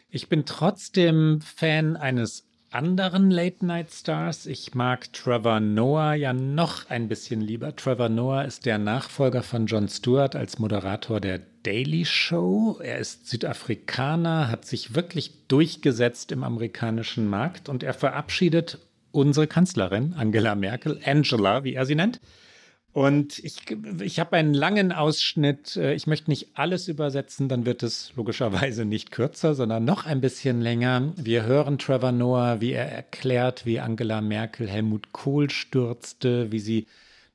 Ich bin trotzdem Fan eines anderen Late-Night-Stars. Ich mag Trevor Noah ja noch ein bisschen lieber. Trevor Noah ist der Nachfolger von Jon Stewart als Moderator der Daily Show. Er ist Südafrikaner, hat sich wirklich durchgesetzt im amerikanischen Markt und er verabschiedet unsere Kanzlerin Angela Merkel, Angela, wie er sie nennt, und ich, ich habe einen langen Ausschnitt. Äh, ich möchte nicht alles übersetzen, dann wird es logischerweise nicht kürzer, sondern noch ein bisschen länger. Wir hören Trevor Noah, wie er erklärt, wie Angela Merkel Helmut Kohl stürzte, wie sie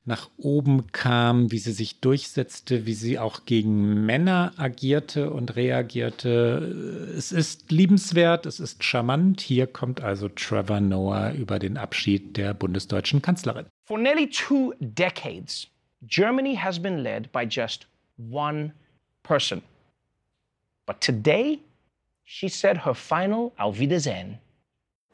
nach oben kam, wie sie sich durchsetzte, wie sie auch gegen Männer agierte und reagierte. Es ist liebenswert, es ist charmant. Hier kommt also Trevor Noah über den Abschied der bundesdeutschen Kanzlerin. For nearly two decades, Germany has been led by just one person. But today, she said her final Auf Wiedersehen.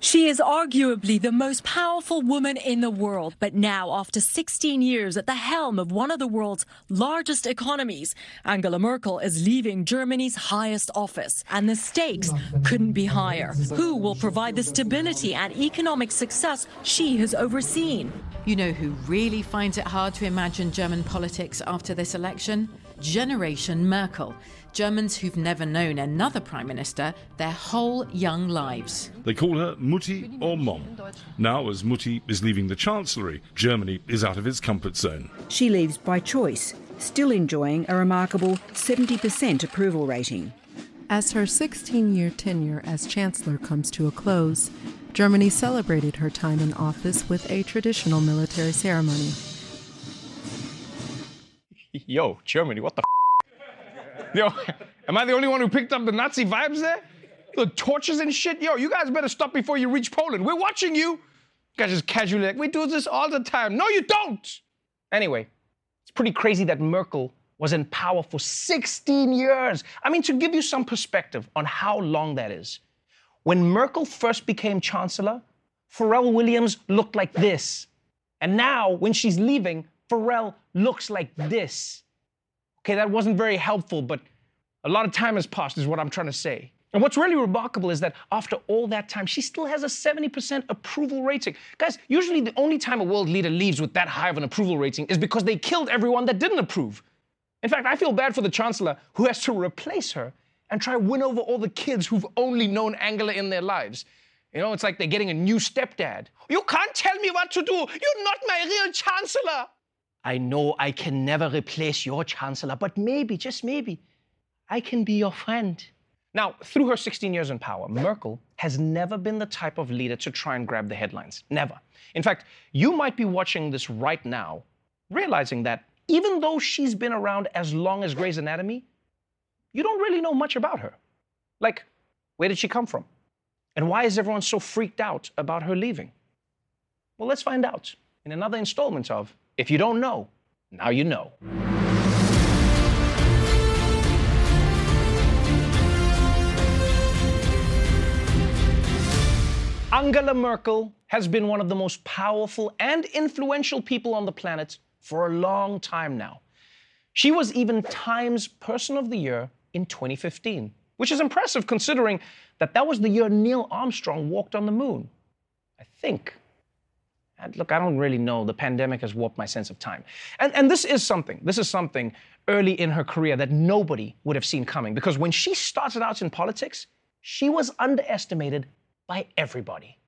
She is arguably the most powerful woman in the world. But now, after 16 years at the helm of one of the world's largest economies, Angela Merkel is leaving Germany's highest office. And the stakes couldn't be higher. Who will provide the stability and economic success she has overseen? You know who really finds it hard to imagine German politics after this election? Generation Merkel. Germans who've never known another prime minister their whole young lives. They call her Mutti or Mom. Now, as Mutti is leaving the Chancellery, Germany is out of its comfort zone. She leaves by choice, still enjoying a remarkable 70% approval rating. As her 16 year tenure as Chancellor comes to a close, Germany celebrated her time in office with a traditional military ceremony. Yo, Germany, what the Yo, am I the only one who picked up the Nazi vibes there? The torches and shit? Yo, you guys better stop before you reach Poland. We're watching you. You guys just casually like, we do this all the time. No, you don't. Anyway, it's pretty crazy that Merkel was in power for 16 years. I mean, to give you some perspective on how long that is, when Merkel first became chancellor, Pharrell Williams looked like this. And now, when she's leaving, Pharrell looks like this. Okay, that wasn't very helpful, but a lot of time has passed, is what I'm trying to say. And what's really remarkable is that after all that time, she still has a 70% approval rating. Guys, usually the only time a world leader leaves with that high of an approval rating is because they killed everyone that didn't approve. In fact, I feel bad for the chancellor who has to replace her and try to win over all the kids who've only known Angela in their lives. You know, it's like they're getting a new stepdad. You can't tell me what to do. You're not my real chancellor. I know I can never replace your chancellor, but maybe, just maybe, I can be your friend. Now, through her 16 years in power, Merkel has never been the type of leader to try and grab the headlines. Never. In fact, you might be watching this right now, realizing that even though she's been around as long as Grey's Anatomy, you don't really know much about her. Like, where did she come from? And why is everyone so freaked out about her leaving? Well, let's find out in another installment of If You Don't Know, Now You Know. Angela Merkel has been one of the most powerful and influential people on the planet for a long time now. She was even Time's Person of the Year in 2015, which is impressive considering that that was the year Neil Armstrong walked on the moon. I think. Look, I don't really know. The pandemic has warped my sense of time. And, and this is something, this is something early in her career that nobody would have seen coming because when she started out in politics, she was underestimated by everybody.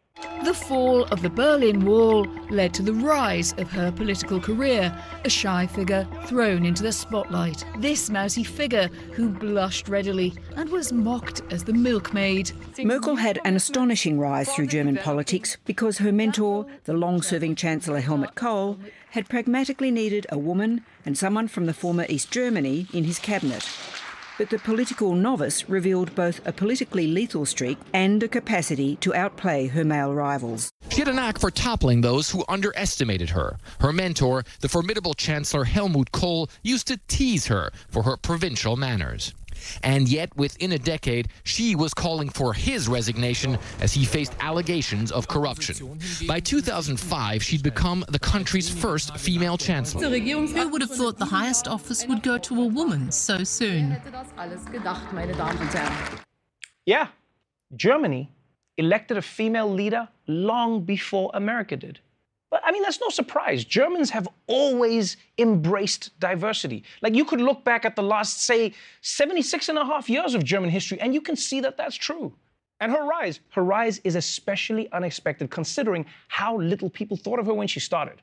The fall of the Berlin Wall led to the rise of her political career, a shy figure thrown into the spotlight. This mousy figure who blushed readily and was mocked as the milkmaid. Merkel had an astonishing rise through German politics because her mentor, the long serving Chancellor Helmut Kohl, had pragmatically needed a woman and someone from the former East Germany in his cabinet. But the political novice revealed both a politically lethal streak and a capacity to outplay her male rivals. She had a knack for toppling those who underestimated her. Her mentor, the formidable Chancellor Helmut Kohl, used to tease her for her provincial manners. And yet, within a decade, she was calling for his resignation as he faced allegations of corruption. By 2005, she'd become the country's first female chancellor. Who would have thought the highest office would go to a woman so soon? Yeah, Germany elected a female leader long before America did. I mean, that's no surprise. Germans have always embraced diversity. Like you could look back at the last, say, 76 and a half years of German history, and you can see that that's true. And her rise, her rise is especially unexpected considering how little people thought of her when she started.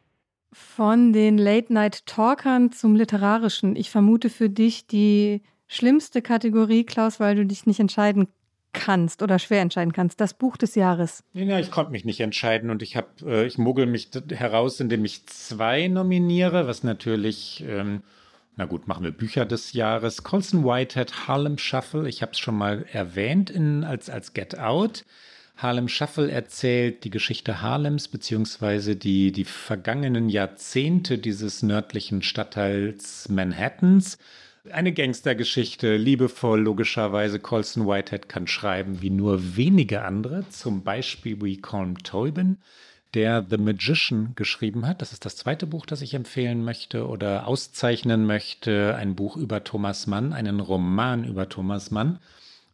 Von den Late-Night-Talkern zum Literarischen. Ich vermute für dich die schlimmste Kategorie, Klaus, weil du dich nicht entscheiden kannst oder schwer entscheiden kannst. Das Buch des Jahres. Ja, ich konnte mich nicht entscheiden und ich habe, äh, ich mogel mich heraus, indem ich zwei nominiere, was natürlich, ähm, na gut, machen wir Bücher des Jahres. Colson Whitehead, Harlem Shuffle. Ich habe es schon mal erwähnt in, als, als Get Out. Harlem Shuffle erzählt die Geschichte Harlems beziehungsweise die, die vergangenen Jahrzehnte dieses nördlichen Stadtteils Manhattans eine Gangstergeschichte, liebevoll logischerweise. Colson Whitehead kann schreiben wie nur wenige andere, zum Beispiel wie Colm Tobin, der The Magician geschrieben hat. Das ist das zweite Buch, das ich empfehlen möchte oder auszeichnen möchte. Ein Buch über Thomas Mann, einen Roman über Thomas Mann.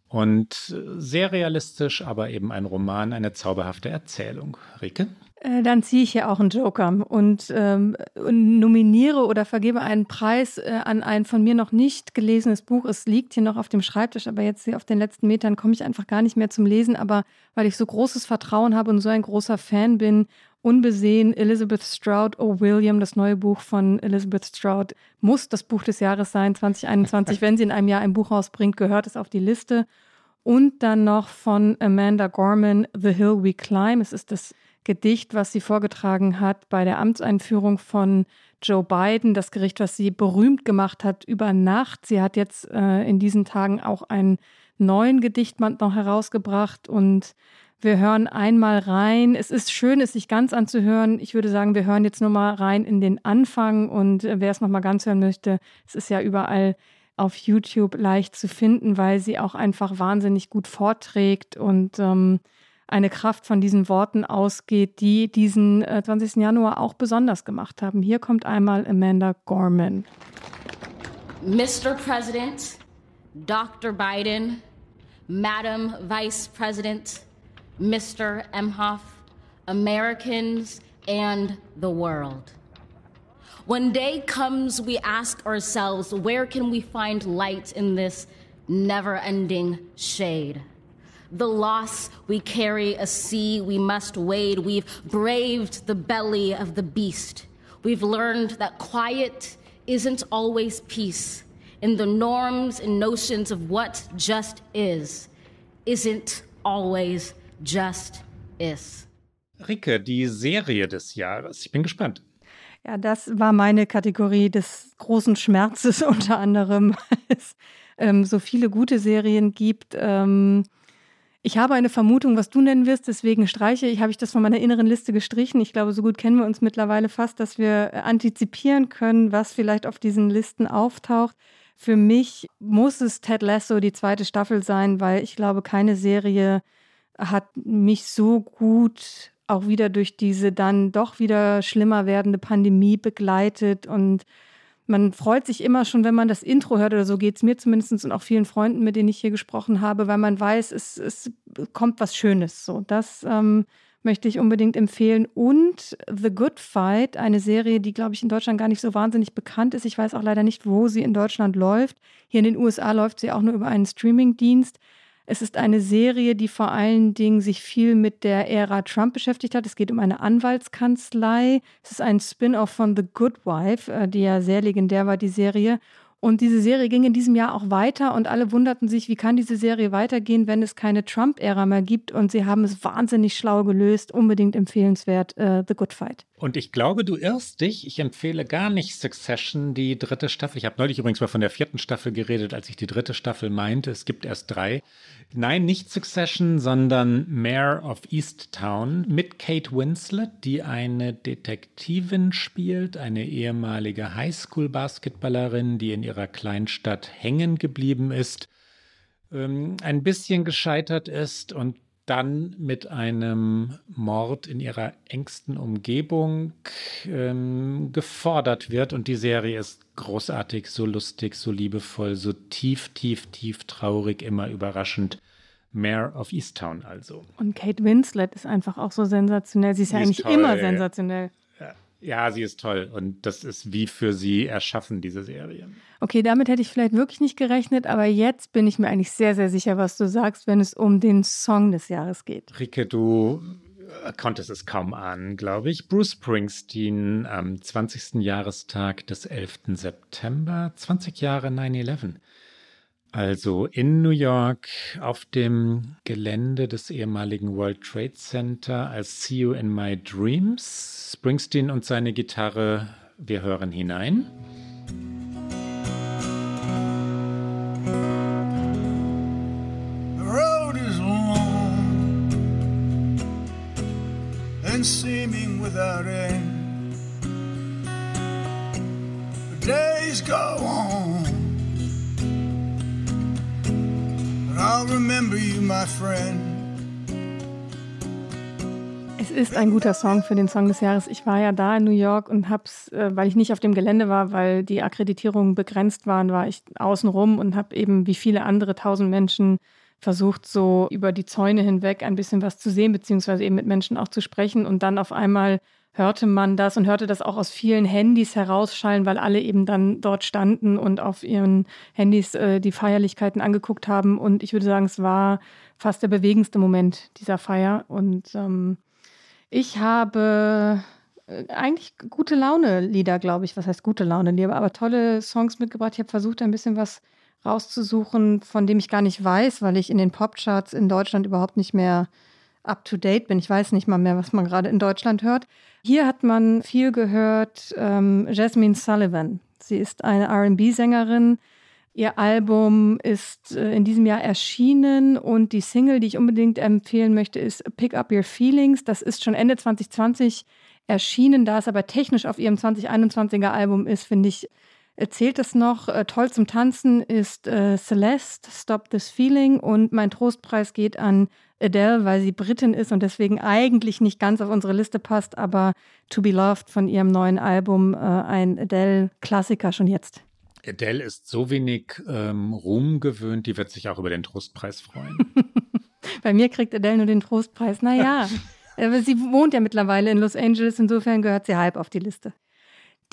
Und sehr realistisch, aber eben ein Roman, eine zauberhafte Erzählung. Rike? Äh, dann ziehe ich hier auch einen Joker und, ähm, nominiere oder vergebe einen Preis äh, an ein von mir noch nicht gelesenes Buch. Es liegt hier noch auf dem Schreibtisch, aber jetzt hier auf den letzten Metern komme ich einfach gar nicht mehr zum Lesen. Aber weil ich so großes Vertrauen habe und so ein großer Fan bin, unbesehen Elizabeth Stroud, Oh William, das neue Buch von Elizabeth Stroud, muss das Buch des Jahres sein, 2021. Wenn sie in einem Jahr ein Buch rausbringt, gehört es auf die Liste. Und dann noch von Amanda Gorman, The Hill We Climb. Es ist das Gedicht, was sie vorgetragen hat bei der Amtseinführung von Joe Biden, das Gericht, was sie berühmt gemacht hat über Nacht. Sie hat jetzt äh, in diesen Tagen auch einen neuen Gedichtband noch herausgebracht und wir hören einmal rein. Es ist schön, es sich ganz anzuhören. Ich würde sagen, wir hören jetzt nur mal rein in den Anfang und äh, wer es noch mal ganz hören möchte, es ist ja überall auf YouTube leicht zu finden, weil sie auch einfach wahnsinnig gut vorträgt und ähm, eine Kraft von diesen Worten ausgeht, die diesen 20. Äh, Januar auch besonders gemacht haben. Hier kommt einmal Amanda Gorman. Mr. President, Dr. Biden, Madam Vice President, Mr. Emhoff, Americans, and the world. When day comes, we ask ourselves, where can we find light in this never ending shade? The loss we carry, a sea we must wade. We've braved the belly of the beast. We've learned that quiet isn't always peace. In the norms and notions of what just is, isn't always just is. Rike, die Serie des Jahres. Ich bin gespannt. Ja, das war meine Kategorie des großen Schmerzes unter anderem, weil es ähm, so viele gute Serien gibt. Ähm, ich habe eine Vermutung, was du nennen wirst, deswegen streiche ich, habe ich das von meiner inneren Liste gestrichen. Ich glaube, so gut kennen wir uns mittlerweile fast, dass wir äh, antizipieren können, was vielleicht auf diesen Listen auftaucht. Für mich muss es Ted Lasso die zweite Staffel sein, weil ich glaube, keine Serie hat mich so gut auch wieder durch diese dann doch wieder schlimmer werdende Pandemie begleitet und man freut sich immer schon, wenn man das Intro hört, oder so geht es mir zumindest und auch vielen Freunden, mit denen ich hier gesprochen habe, weil man weiß, es, es kommt was Schönes. So, das ähm, möchte ich unbedingt empfehlen. Und The Good Fight, eine Serie, die, glaube ich, in Deutschland gar nicht so wahnsinnig bekannt ist. Ich weiß auch leider nicht, wo sie in Deutschland läuft. Hier in den USA läuft sie auch nur über einen Streamingdienst. Es ist eine Serie, die vor allen Dingen sich viel mit der Ära Trump beschäftigt hat. Es geht um eine Anwaltskanzlei. Es ist ein Spin-off von The Good Wife, äh, die ja sehr legendär war, die Serie. Und diese Serie ging in diesem Jahr auch weiter und alle wunderten sich, wie kann diese Serie weitergehen, wenn es keine Trump-Ära mehr gibt. Und sie haben es wahnsinnig schlau gelöst, unbedingt empfehlenswert, uh, The Good Fight. Und ich glaube, du irrst dich. Ich empfehle gar nicht Succession, die dritte Staffel. Ich habe neulich übrigens mal von der vierten Staffel geredet, als ich die dritte Staffel meinte. Es gibt erst drei. Nein, nicht Succession, sondern Mayor of Easttown mit Kate Winslet, die eine Detektivin spielt, eine ehemalige Highschool-Basketballerin, die in ihrer Kleinstadt hängen geblieben ist, ähm, ein bisschen gescheitert ist und dann mit einem Mord in ihrer engsten Umgebung ähm, gefordert wird. Und die Serie ist großartig, so lustig, so liebevoll, so tief, tief, tief traurig, immer überraschend. Mayor of Easttown also. Und Kate Winslet ist einfach auch so sensationell. Sie ist ja eigentlich ist immer sensationell. Ja, sie ist toll und das ist wie für sie erschaffen, diese Serie. Okay, damit hätte ich vielleicht wirklich nicht gerechnet, aber jetzt bin ich mir eigentlich sehr, sehr sicher, was du sagst, wenn es um den Song des Jahres geht. Rike, du äh, konntest es kaum ahnen, glaube ich. Bruce Springsteen am 20. Jahrestag des 11. September, 20 Jahre 9-11. Also in New York auf dem Gelände des ehemaligen World Trade Center als See You in My Dreams. Springsteen und seine Gitarre, wir hören hinein. The road is long and seeming without end. The days go on. I'll remember you, my friend. Es ist ein guter Song für den Song des Jahres. Ich war ja da in New York und hab's, äh, weil ich nicht auf dem Gelände war, weil die Akkreditierungen begrenzt waren, war ich außenrum und habe eben wie viele andere tausend Menschen versucht, so über die Zäune hinweg ein bisschen was zu sehen, beziehungsweise eben mit Menschen auch zu sprechen. Und dann auf einmal hörte man das und hörte das auch aus vielen Handys herausschallen, weil alle eben dann dort standen und auf ihren Handys äh, die Feierlichkeiten angeguckt haben. Und ich würde sagen, es war fast der bewegendste Moment dieser Feier. Und ähm, ich habe äh, eigentlich gute Laune-Lieder, glaube ich. Was heißt gute Laune-Lieder? Aber tolle Songs mitgebracht. Ich habe versucht, ein bisschen was rauszusuchen, von dem ich gar nicht weiß, weil ich in den Popcharts in Deutschland überhaupt nicht mehr up to date bin. Ich weiß nicht mal mehr, was man gerade in Deutschland hört. Hier hat man viel gehört, ähm, Jasmine Sullivan. Sie ist eine RB-Sängerin. Ihr Album ist äh, in diesem Jahr erschienen und die Single, die ich unbedingt empfehlen möchte, ist Pick Up Your Feelings. Das ist schon Ende 2020 erschienen. Da es aber technisch auf ihrem 2021er Album ist, finde ich, zählt es noch. Äh, toll zum Tanzen ist äh, Celeste, Stop This Feeling und mein Trostpreis geht an Adele, weil sie Britin ist und deswegen eigentlich nicht ganz auf unsere Liste passt, aber To Be Loved von ihrem neuen Album äh, ein Adele-Klassiker schon jetzt. Adele ist so wenig ähm, Ruhm gewöhnt, die wird sich auch über den Trostpreis freuen. Bei mir kriegt Adele nur den Trostpreis. Naja, aber sie wohnt ja mittlerweile in Los Angeles, insofern gehört sie halb auf die Liste.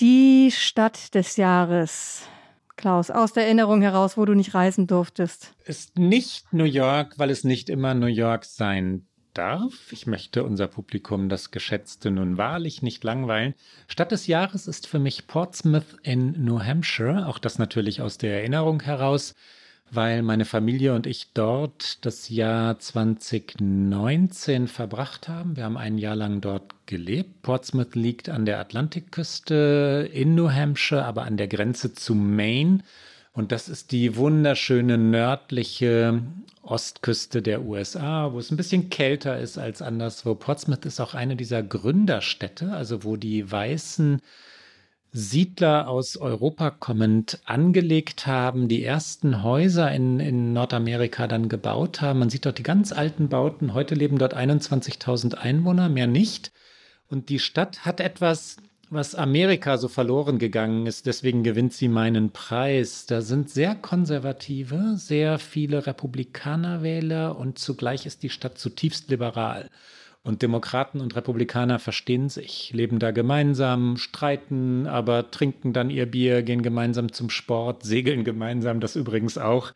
Die Stadt des Jahres. Klaus, aus der Erinnerung heraus, wo du nicht reisen durftest? Ist nicht New York, weil es nicht immer New York sein darf. Ich möchte unser Publikum, das Geschätzte, nun wahrlich nicht langweilen. Stadt des Jahres ist für mich Portsmouth in New Hampshire, auch das natürlich aus der Erinnerung heraus weil meine Familie und ich dort das Jahr 2019 verbracht haben. Wir haben ein Jahr lang dort gelebt. Portsmouth liegt an der Atlantikküste in New Hampshire, aber an der Grenze zu Maine. Und das ist die wunderschöne nördliche Ostküste der USA, wo es ein bisschen kälter ist als anderswo. Portsmouth ist auch eine dieser Gründerstädte, also wo die weißen Siedler aus Europa kommend angelegt haben, die ersten Häuser in, in Nordamerika dann gebaut haben. Man sieht dort die ganz alten Bauten. Heute leben dort 21.000 Einwohner, mehr nicht. Und die Stadt hat etwas, was Amerika so verloren gegangen ist. Deswegen gewinnt sie meinen Preis. Da sind sehr konservative, sehr viele Republikanerwähler und zugleich ist die Stadt zutiefst liberal. Und Demokraten und Republikaner verstehen sich, leben da gemeinsam, streiten, aber trinken dann ihr Bier, gehen gemeinsam zum Sport, segeln gemeinsam, das übrigens auch.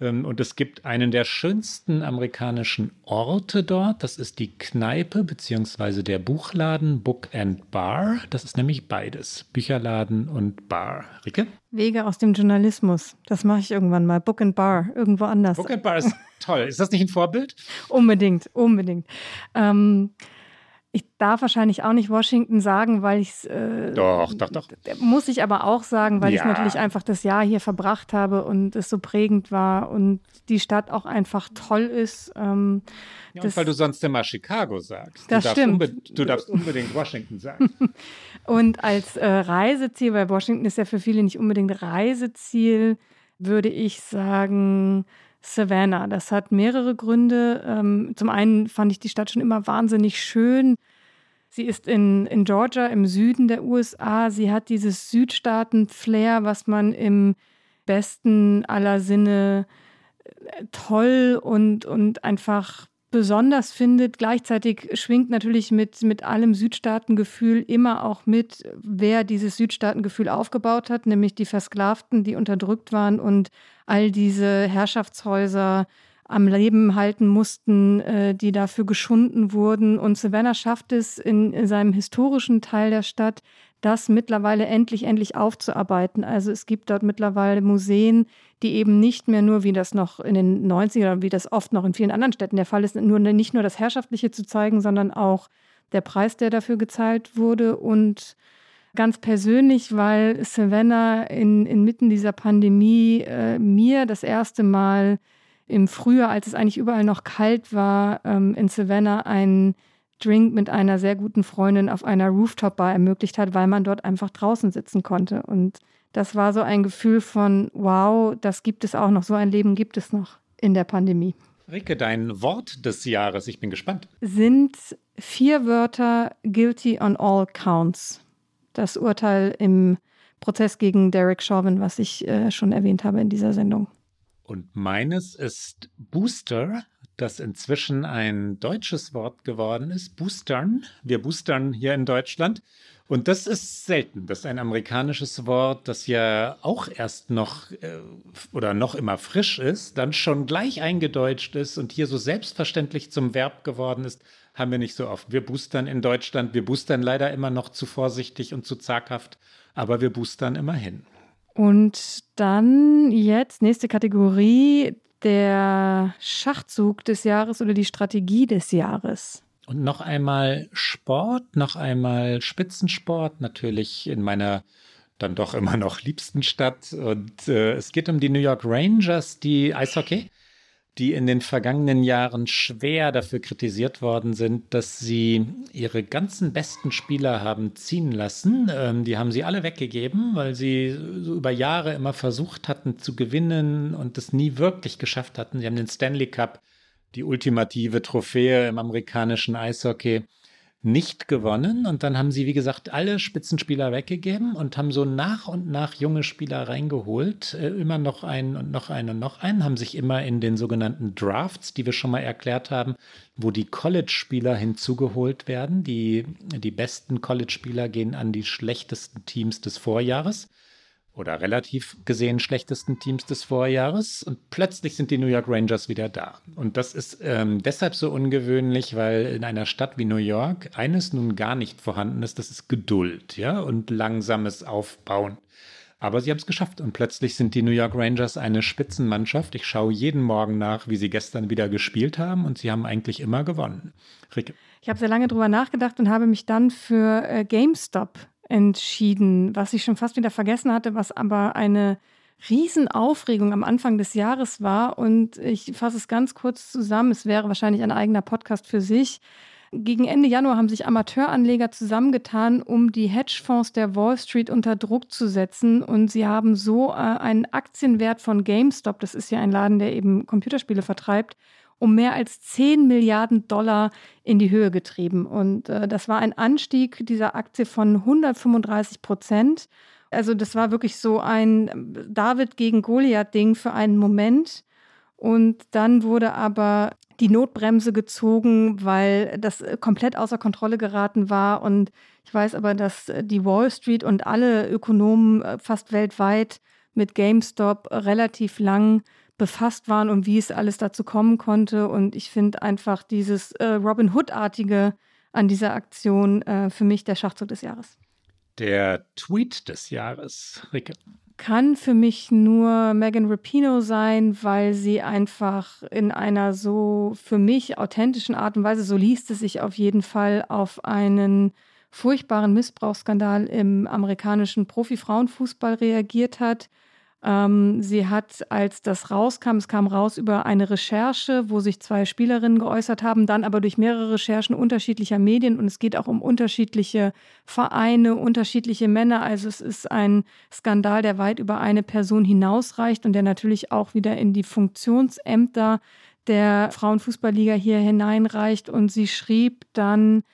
Ähm, und es gibt einen der schönsten amerikanischen Orte dort. Das ist die Kneipe bzw. der Buchladen Book and Bar. Das ist nämlich beides. Bücherladen und Bar. Rike? Wege aus dem Journalismus. Das mache ich irgendwann mal. Book and Bar. Irgendwo anders. Book and Bar ist toll. Ist das nicht ein Vorbild? unbedingt, unbedingt. Ähm, Ich darf wahrscheinlich auch nicht Washington sagen, weil ich es. Äh, doch, doch, doch. Muss ich aber auch sagen, weil Ja. ich natürlich einfach das Jahr hier verbracht habe und es so prägend war und die Stadt auch einfach toll ist. Ähm, Ja, das- und weil du sonst immer Chicago sagst. Das du, darfst stimmt. du darfst unbedingt Washington sagen. Und als äh, Reiseziel, weil Washington ist ja für viele nicht unbedingt Reiseziel, würde ich sagen Savannah. Das hat mehrere Gründe. Ähm, zum einen fand ich die Stadt schon immer wahnsinnig schön. Sie ist in, in Georgia im Süden der USA. Sie hat dieses Südstaaten-Flair, was man im besten aller Sinne äh, toll und, und einfach besonders findet. Gleichzeitig schwingt natürlich mit, mit allem Südstaatengefühl immer auch mit, wer dieses Südstaatengefühl aufgebaut hat, nämlich die Versklavten, die unterdrückt waren und all diese Herrschaftshäuser am Leben halten mussten, äh, die dafür geschunden wurden. Und Savannah schafft es in, in seinem historischen Teil der Stadt, das mittlerweile endlich, endlich aufzuarbeiten. Also es gibt dort mittlerweile Museen, die eben nicht mehr nur, wie das noch in den 90ern, wie das oft noch in vielen anderen Städten der Fall ist, nur, nicht nur das Herrschaftliche zu zeigen, sondern auch der Preis, der dafür gezahlt wurde und ganz persönlich, weil Savannah in, inmitten dieser Pandemie äh, mir das erste Mal im Frühjahr, als es eigentlich überall noch kalt war, ähm, in Savannah einen Drink mit einer sehr guten Freundin auf einer Rooftop-Bar ermöglicht hat, weil man dort einfach draußen sitzen konnte. Und das war so ein Gefühl von, wow, das gibt es auch noch, so ein Leben gibt es noch in der Pandemie. Rike, dein Wort des Jahres, ich bin gespannt. Sind vier Wörter guilty on all counts. Das Urteil im Prozess gegen Derek Chauvin, was ich äh, schon erwähnt habe in dieser Sendung. Und meines ist Booster, das inzwischen ein deutsches Wort geworden ist. Boostern. Wir boostern hier in Deutschland. Und das ist selten. Das ist ein amerikanisches Wort, das ja auch erst noch äh, oder noch immer frisch ist, dann schon gleich eingedeutscht ist und hier so selbstverständlich zum Verb geworden ist, haben wir nicht so oft. Wir boostern in Deutschland. Wir boostern leider immer noch zu vorsichtig und zu zaghaft, aber wir boostern immerhin. Und dann jetzt nächste Kategorie, der Schachzug des Jahres oder die Strategie des Jahres. Und noch einmal Sport, noch einmal Spitzensport, natürlich in meiner dann doch immer noch liebsten Stadt. Und äh, es geht um die New York Rangers, die Eishockey, die in den vergangenen Jahren schwer dafür kritisiert worden sind, dass sie ihre ganzen besten Spieler haben ziehen lassen. Ähm, die haben sie alle weggegeben, weil sie so über Jahre immer versucht hatten zu gewinnen und es nie wirklich geschafft hatten. Sie haben den Stanley Cup die ultimative Trophäe im amerikanischen Eishockey nicht gewonnen. Und dann haben sie, wie gesagt, alle Spitzenspieler weggegeben und haben so nach und nach junge Spieler reingeholt. Äh, immer noch einen und noch einen und noch einen, haben sich immer in den sogenannten Drafts, die wir schon mal erklärt haben, wo die College-Spieler hinzugeholt werden. Die, die besten College-Spieler gehen an die schlechtesten Teams des Vorjahres oder relativ gesehen schlechtesten Teams des Vorjahres und plötzlich sind die New York Rangers wieder da. Und das ist ähm, deshalb so ungewöhnlich, weil in einer Stadt wie New York eines nun gar nicht vorhanden ist, das ist Geduld, ja, und langsames Aufbauen. Aber sie haben es geschafft und plötzlich sind die New York Rangers eine Spitzenmannschaft. Ich schaue jeden Morgen nach, wie sie gestern wieder gespielt haben und sie haben eigentlich immer gewonnen. Rike. Ich habe sehr lange drüber nachgedacht und habe mich dann für äh, GameStop entschieden, was ich schon fast wieder vergessen hatte, was aber eine Riesenaufregung am Anfang des Jahres war. Und ich fasse es ganz kurz zusammen. Es wäre wahrscheinlich ein eigener Podcast für sich. Gegen Ende Januar haben sich Amateuranleger zusammengetan, um die Hedgefonds der Wall Street unter Druck zu setzen. Und sie haben so äh, einen Aktienwert von GameStop, das ist ja ein Laden, der eben Computerspiele vertreibt, um mehr als 10 Milliarden Dollar in die Höhe getrieben. Und äh, das war ein Anstieg dieser Aktie von 135 Prozent. Also das war wirklich so ein David gegen Goliath-Ding für einen Moment. Und dann wurde aber die Notbremse gezogen, weil das komplett außer Kontrolle geraten war. Und ich weiß aber, dass die Wall Street und alle Ökonomen äh, fast weltweit mit GameStop relativ lang befasst waren und wie es alles dazu kommen konnte. Und ich finde einfach dieses äh, Robin Hood-artige an dieser Aktion äh, für mich der Schachzug des Jahres. Der Tweet des Jahres, Rike. kann für mich nur Megan Rapino sein, weil sie einfach in einer so für mich authentischen Art und Weise, so liest es sich auf jeden Fall, auf einen furchtbaren Missbrauchsskandal im amerikanischen Profi-Frauenfußball reagiert hat ähm, sie hat, als das rauskam, es kam raus über eine Recherche, wo sich zwei Spielerinnen geäußert haben, dann aber durch mehrere Recherchen unterschiedlicher Medien und es geht auch um unterschiedliche Vereine, unterschiedliche Männer. Also es ist ein Skandal, der weit über eine Person hinausreicht und der natürlich auch wieder in die Funktionsämter der Frauenfußballliga hier hineinreicht. Und sie schrieb dann,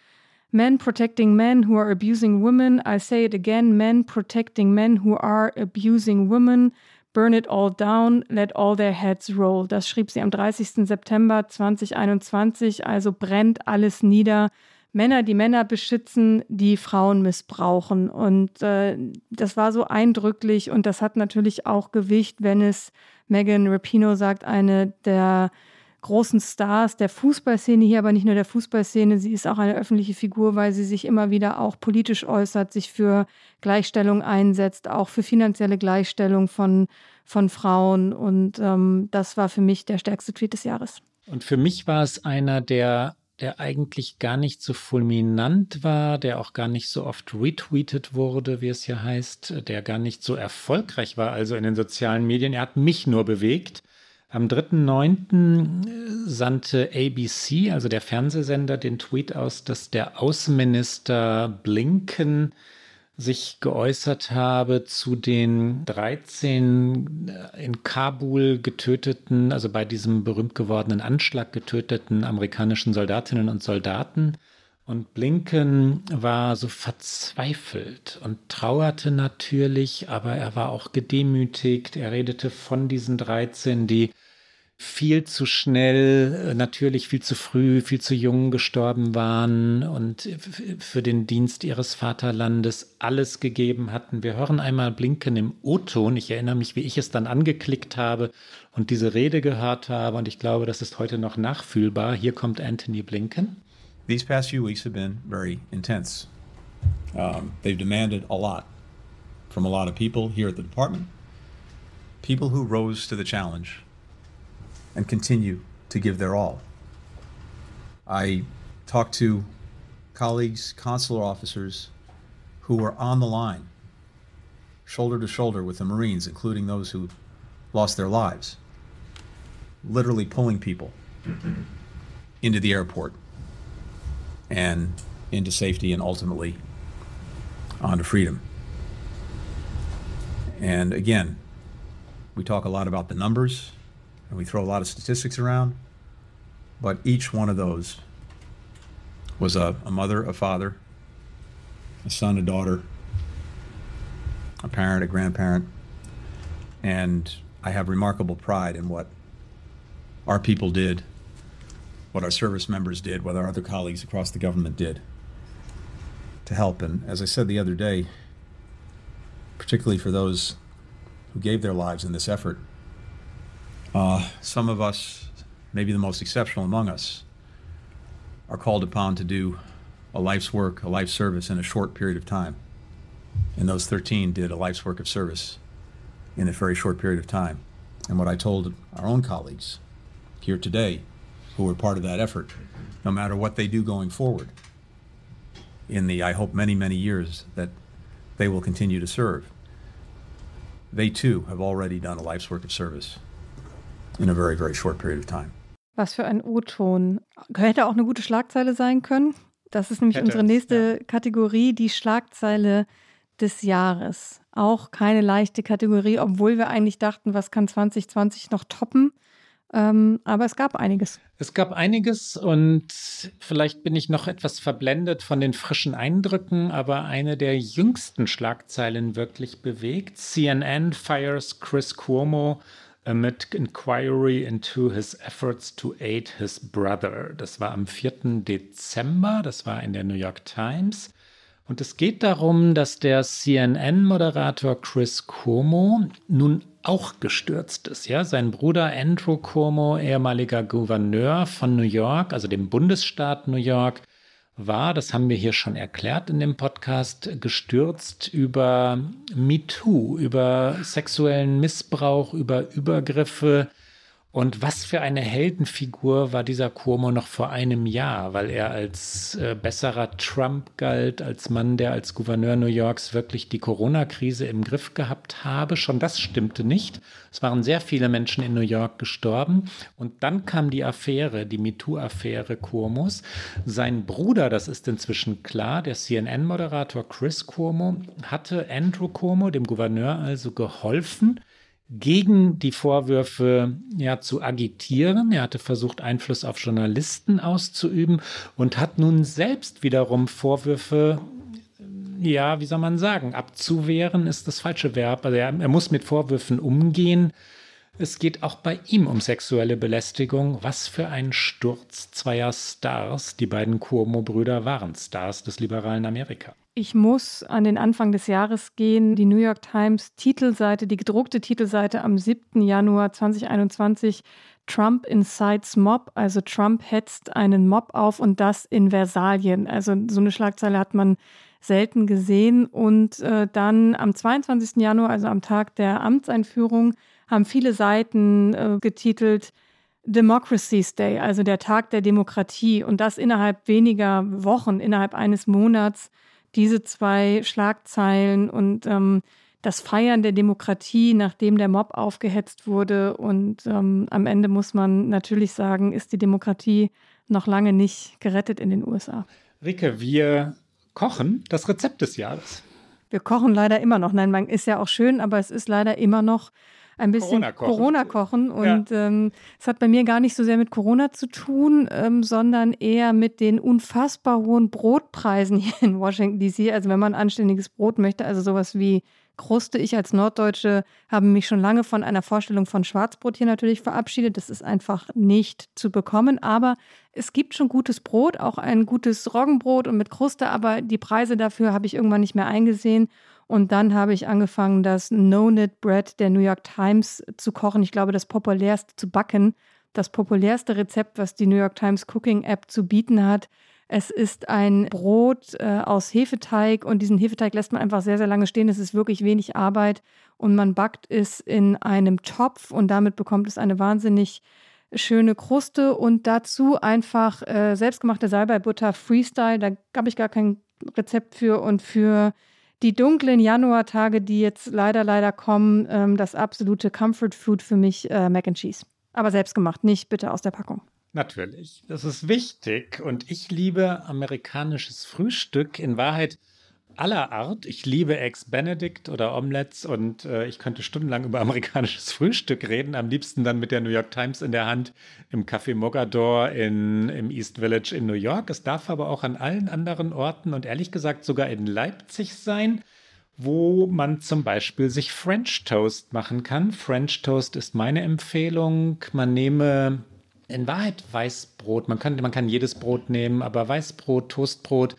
Men protecting men who are abusing women. I say it again men protecting men who are abusing women. Burn it all down, let all their heads roll. Das schrieb sie am 30. September 2021. Also brennt alles nieder. Männer, die Männer beschützen, die Frauen missbrauchen. Und äh, das war so eindrücklich und das hat natürlich auch Gewicht, wenn es Megan Rapino sagt, eine der großen Stars der Fußballszene hier, aber nicht nur der Fußballszene. Sie ist auch eine öffentliche Figur, weil sie sich immer wieder auch politisch äußert, sich für Gleichstellung einsetzt, auch für finanzielle Gleichstellung von, von Frauen. Und ähm, das war für mich der stärkste Tweet des Jahres. Und für mich war es einer, der der eigentlich gar nicht so fulminant war, der auch gar nicht so oft retweetet wurde, wie es hier heißt, der gar nicht so erfolgreich war, also in den sozialen Medien. Er hat mich nur bewegt. Am 3.9. sandte ABC, also der Fernsehsender, den Tweet aus, dass der Außenminister Blinken sich geäußert habe zu den 13 in Kabul getöteten, also bei diesem berühmt gewordenen Anschlag getöteten amerikanischen Soldatinnen und Soldaten. Und Blinken war so verzweifelt und trauerte natürlich, aber er war auch gedemütigt. Er redete von diesen 13, die viel zu schnell, äh, natürlich viel zu früh, viel zu jung gestorben waren und für den Dienst ihres Vaterlandes alles gegeben hatten. Wir hören einmal Blinken im O-Ton. Ich erinnere mich, wie ich es dann angeklickt habe und diese Rede gehört habe und ich glaube, das ist heute noch nachfühlbar. Hier kommt Anthony Blinken. These past few weeks have been very intense. Um, they've demanded a lot from a lot of people here at the department, people who rose to the challenge and continue to give their all. I talked to colleagues, consular officers who were on the line, shoulder to shoulder with the Marines, including those who lost their lives, literally pulling people into the airport and into safety and ultimately onto freedom. And again, we talk a lot about the numbers and we throw a lot of statistics around, but each one of those was a, a mother, a father, a son, a daughter, a parent, a grandparent, and I have remarkable pride in what our people did what our service members did, what our other colleagues across the government did to help. And as I said the other day, particularly for those who gave their lives in this effort, uh, some of us, maybe the most exceptional among us, are called upon to do a life's work, a life service in a short period of time. And those 13 did a life's work of service in a very short period of time. And what I told our own colleagues here today who were part of that effort, no matter what they do going forward in the, I hope, many, many years that they will continue to serve. They too have already done a life's work of service in a very, very short period of time. Was für ein O-Ton. Hätte auch eine gute Schlagzeile sein können. Das ist nämlich Hätte unsere nächste ja. Kategorie, die Schlagzeile des Jahres. Auch keine leichte Kategorie, obwohl wir eigentlich dachten, was kann 2020 noch toppen. Ähm, aber es gab einiges. Es gab einiges und vielleicht bin ich noch etwas verblendet von den frischen Eindrücken, aber eine der jüngsten Schlagzeilen wirklich bewegt. CNN fires Chris Cuomo amid inquiry into his efforts to aid his brother. Das war am 4. Dezember, das war in der New York Times. Und es geht darum, dass der CNN-Moderator Chris Cuomo nun auch gestürzt ist. Ja, sein Bruder Andrew Cuomo, ehemaliger Gouverneur von New York, also dem Bundesstaat New York, war, das haben wir hier schon erklärt in dem Podcast, gestürzt über MeToo, über sexuellen Missbrauch, über Übergriffe und was für eine Heldenfigur war dieser Cuomo noch vor einem Jahr, weil er als äh, besserer Trump galt, als Mann, der als Gouverneur New Yorks wirklich die Corona-Krise im Griff gehabt habe. Schon das stimmte nicht. Es waren sehr viele Menschen in New York gestorben. Und dann kam die Affäre, die MeToo-Affäre Cuomos. Sein Bruder, das ist inzwischen klar, der CNN-Moderator Chris Cuomo, hatte Andrew Cuomo, dem Gouverneur, also geholfen, gegen die Vorwürfe ja, zu agitieren. Er hatte versucht, Einfluss auf Journalisten auszuüben und hat nun selbst wiederum Vorwürfe, ja, wie soll man sagen, abzuwehren ist das falsche Verb. Also er, er muss mit Vorwürfen umgehen. Es geht auch bei ihm um sexuelle Belästigung. Was für ein Sturz zweier Stars. Die beiden Cuomo-Brüder waren Stars des liberalen Amerika. Ich muss an den Anfang des Jahres gehen. Die New York Times Titelseite, die gedruckte Titelseite am 7. Januar 2021. Trump incites Mob, also Trump hetzt einen Mob auf und das in Versalien. Also so eine Schlagzeile hat man selten gesehen. Und äh, dann am 22. Januar, also am Tag der Amtseinführung, haben viele Seiten äh, getitelt Democracy's Day, also der Tag der Demokratie. Und das innerhalb weniger Wochen, innerhalb eines Monats diese zwei Schlagzeilen und ähm, das Feiern der Demokratie, nachdem der Mob aufgehetzt wurde. Und ähm, am Ende muss man natürlich sagen, ist die Demokratie noch lange nicht gerettet in den USA. Rike, wir kochen das Rezept des Jahres. Wir kochen leider immer noch. Nein, man ist ja auch schön, aber es ist leider immer noch ein bisschen Corona-Kochen. Corona und ja. ähm, es hat bei mir gar nicht so sehr mit Corona zu tun, ähm, sondern eher mit den unfassbar hohen Brotpreisen hier in Washington DC. Also wenn man anständiges Brot möchte, also sowas wie Kruste. Ich als Norddeutsche habe mich schon lange von einer Vorstellung von Schwarzbrot hier natürlich verabschiedet. Das ist einfach nicht zu bekommen. Aber es gibt schon gutes Brot, auch ein gutes Roggenbrot und mit Kruste. Aber die Preise dafür habe ich irgendwann nicht mehr eingesehen. Und dann habe ich angefangen, das No-Knit Bread der New York Times zu kochen. Ich glaube, das populärste zu backen. Das populärste Rezept, was die New York Times Cooking App zu bieten hat. Es ist ein Brot äh, aus Hefeteig und diesen Hefeteig lässt man einfach sehr, sehr lange stehen. Es ist wirklich wenig Arbeit und man backt es in einem Topf und damit bekommt es eine wahnsinnig schöne Kruste und dazu einfach äh, selbstgemachte Salbeibutter Freestyle. Da habe ich gar kein Rezept für und für die dunklen Januartage, die jetzt leider, leider kommen, ähm, das absolute Comfort Food für mich äh, Mac and Cheese. Aber selbst gemacht, nicht bitte aus der Packung. Natürlich, das ist wichtig. Und ich liebe amerikanisches Frühstück in Wahrheit aller Art. Ich liebe Eggs Benedict oder Omelettes und äh, ich könnte stundenlang über amerikanisches Frühstück reden. Am liebsten dann mit der New York Times in der Hand im Café Mogador in, im East Village in New York. Es darf aber auch an allen anderen Orten und ehrlich gesagt sogar in Leipzig sein wo man zum Beispiel sich French Toast machen kann. French Toast ist meine Empfehlung. Man nehme in Wahrheit Weißbrot. Man kann, man kann jedes Brot nehmen, aber Weißbrot, Toastbrot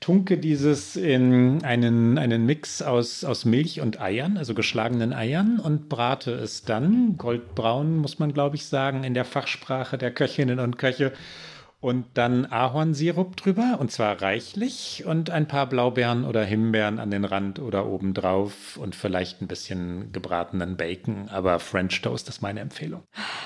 tunke dieses in einen, einen Mix aus, aus Milch und Eiern, also geschlagenen Eiern, und brate es dann, goldbraun muss man glaube ich sagen, in der Fachsprache der Köchinnen und Köche, und dann Ahornsirup drüber und zwar reichlich und ein paar Blaubeeren oder Himbeeren an den Rand oder oben drauf und vielleicht ein bisschen gebratenen Bacon. Aber French Toast ist meine Empfehlung.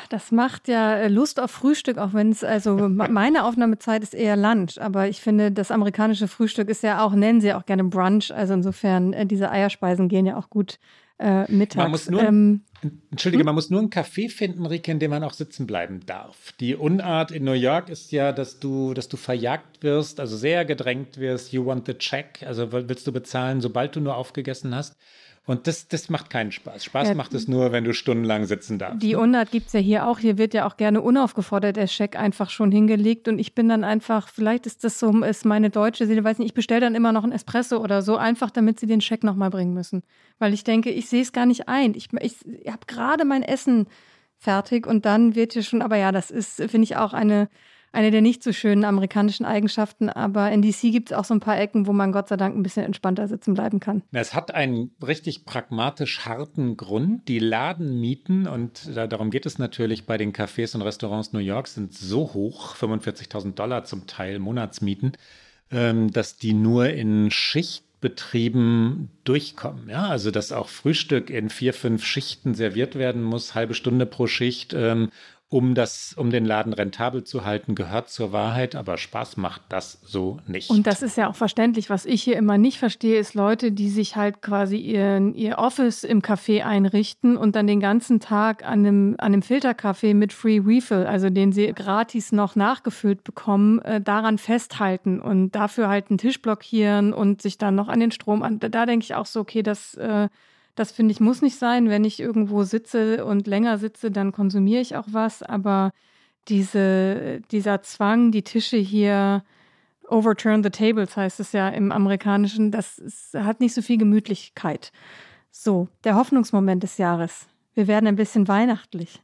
Das macht ja äh, Lust auf Frühstück, auch wenn es, also meine Aufnahmezeit ist eher Lunch. Aber ich finde, das amerikanische Frühstück ist ja auch, nennen sie auch gerne Brunch. Also insofern, äh, diese Eierspeisen gehen ja auch gut äh, mittags. Man muss nur, ähm, Entschuldige, hm? man muss nur einen Café finden, Rike, in dem man auch sitzen bleiben darf. Die Unart in New York ist ja, dass du, dass du verjagt wirst, also sehr gedrängt wirst. You want the check, also willst du bezahlen, sobald du nur aufgegessen hast. Und das, das macht keinen Spaß. Spaß ja, macht es nur, wenn du stundenlang sitzen darfst. Die Unart gibt es ja hier auch. Hier wird ja auch gerne unaufgefordert der Scheck einfach schon hingelegt. Und ich bin dann einfach, vielleicht ist das so, ist meine deutsche Seele, weiß nicht, ich bestelle dann immer noch einen Espresso oder so, einfach damit sie den Scheck nochmal bringen müssen. Weil ich denke, ich sehe es gar nicht ein. Ich, ich, ich habe gerade mein Essen fertig und dann wird hier schon, aber ja, das ist, finde ich, auch eine eine der nicht so schönen amerikanischen Eigenschaften. Aber in DC gibt es auch so ein paar Ecken, wo man Gott sei Dank ein bisschen entspannter sitzen bleiben kann. Es hat einen richtig pragmatisch harten Grund. Die Ladenmieten, und da, darum geht es natürlich bei den Cafés und Restaurants New York, sind so hoch, 45.000 Dollar zum Teil Monatsmieten ähm, dass die nur in Schichtbetrieben durchkommen. Ja, also dass auch Frühstück in vier, fünf Schichten serviert werden muss, halbe Stunde pro Schicht. Ähm, um das, um den Laden rentabel zu halten, gehört zur Wahrheit, aber Spaß macht das so nicht. Und das ist ja auch verständlich. Was ich hier immer nicht verstehe, ist Leute, die sich halt quasi ihren, ihr Office im Café einrichten und dann den ganzen Tag an einem, an einem Filterkaffee mit Free Refill, also den sie gratis noch nachgefüllt bekommen, äh, daran festhalten und dafür halt einen Tisch blockieren und sich dann noch an den Strom an. Da, denke ich auch so, okay, das äh, das finde ich muss nicht sein. Wenn ich irgendwo sitze und länger sitze, dann konsumiere ich auch was. Aber diese, dieser Zwang, die Tische hier overturn the tables heißt es ja im Amerikanischen, das ist, hat nicht so viel Gemütlichkeit. So, der Hoffnungsmoment des Jahres. Wir werden ein bisschen weihnachtlich.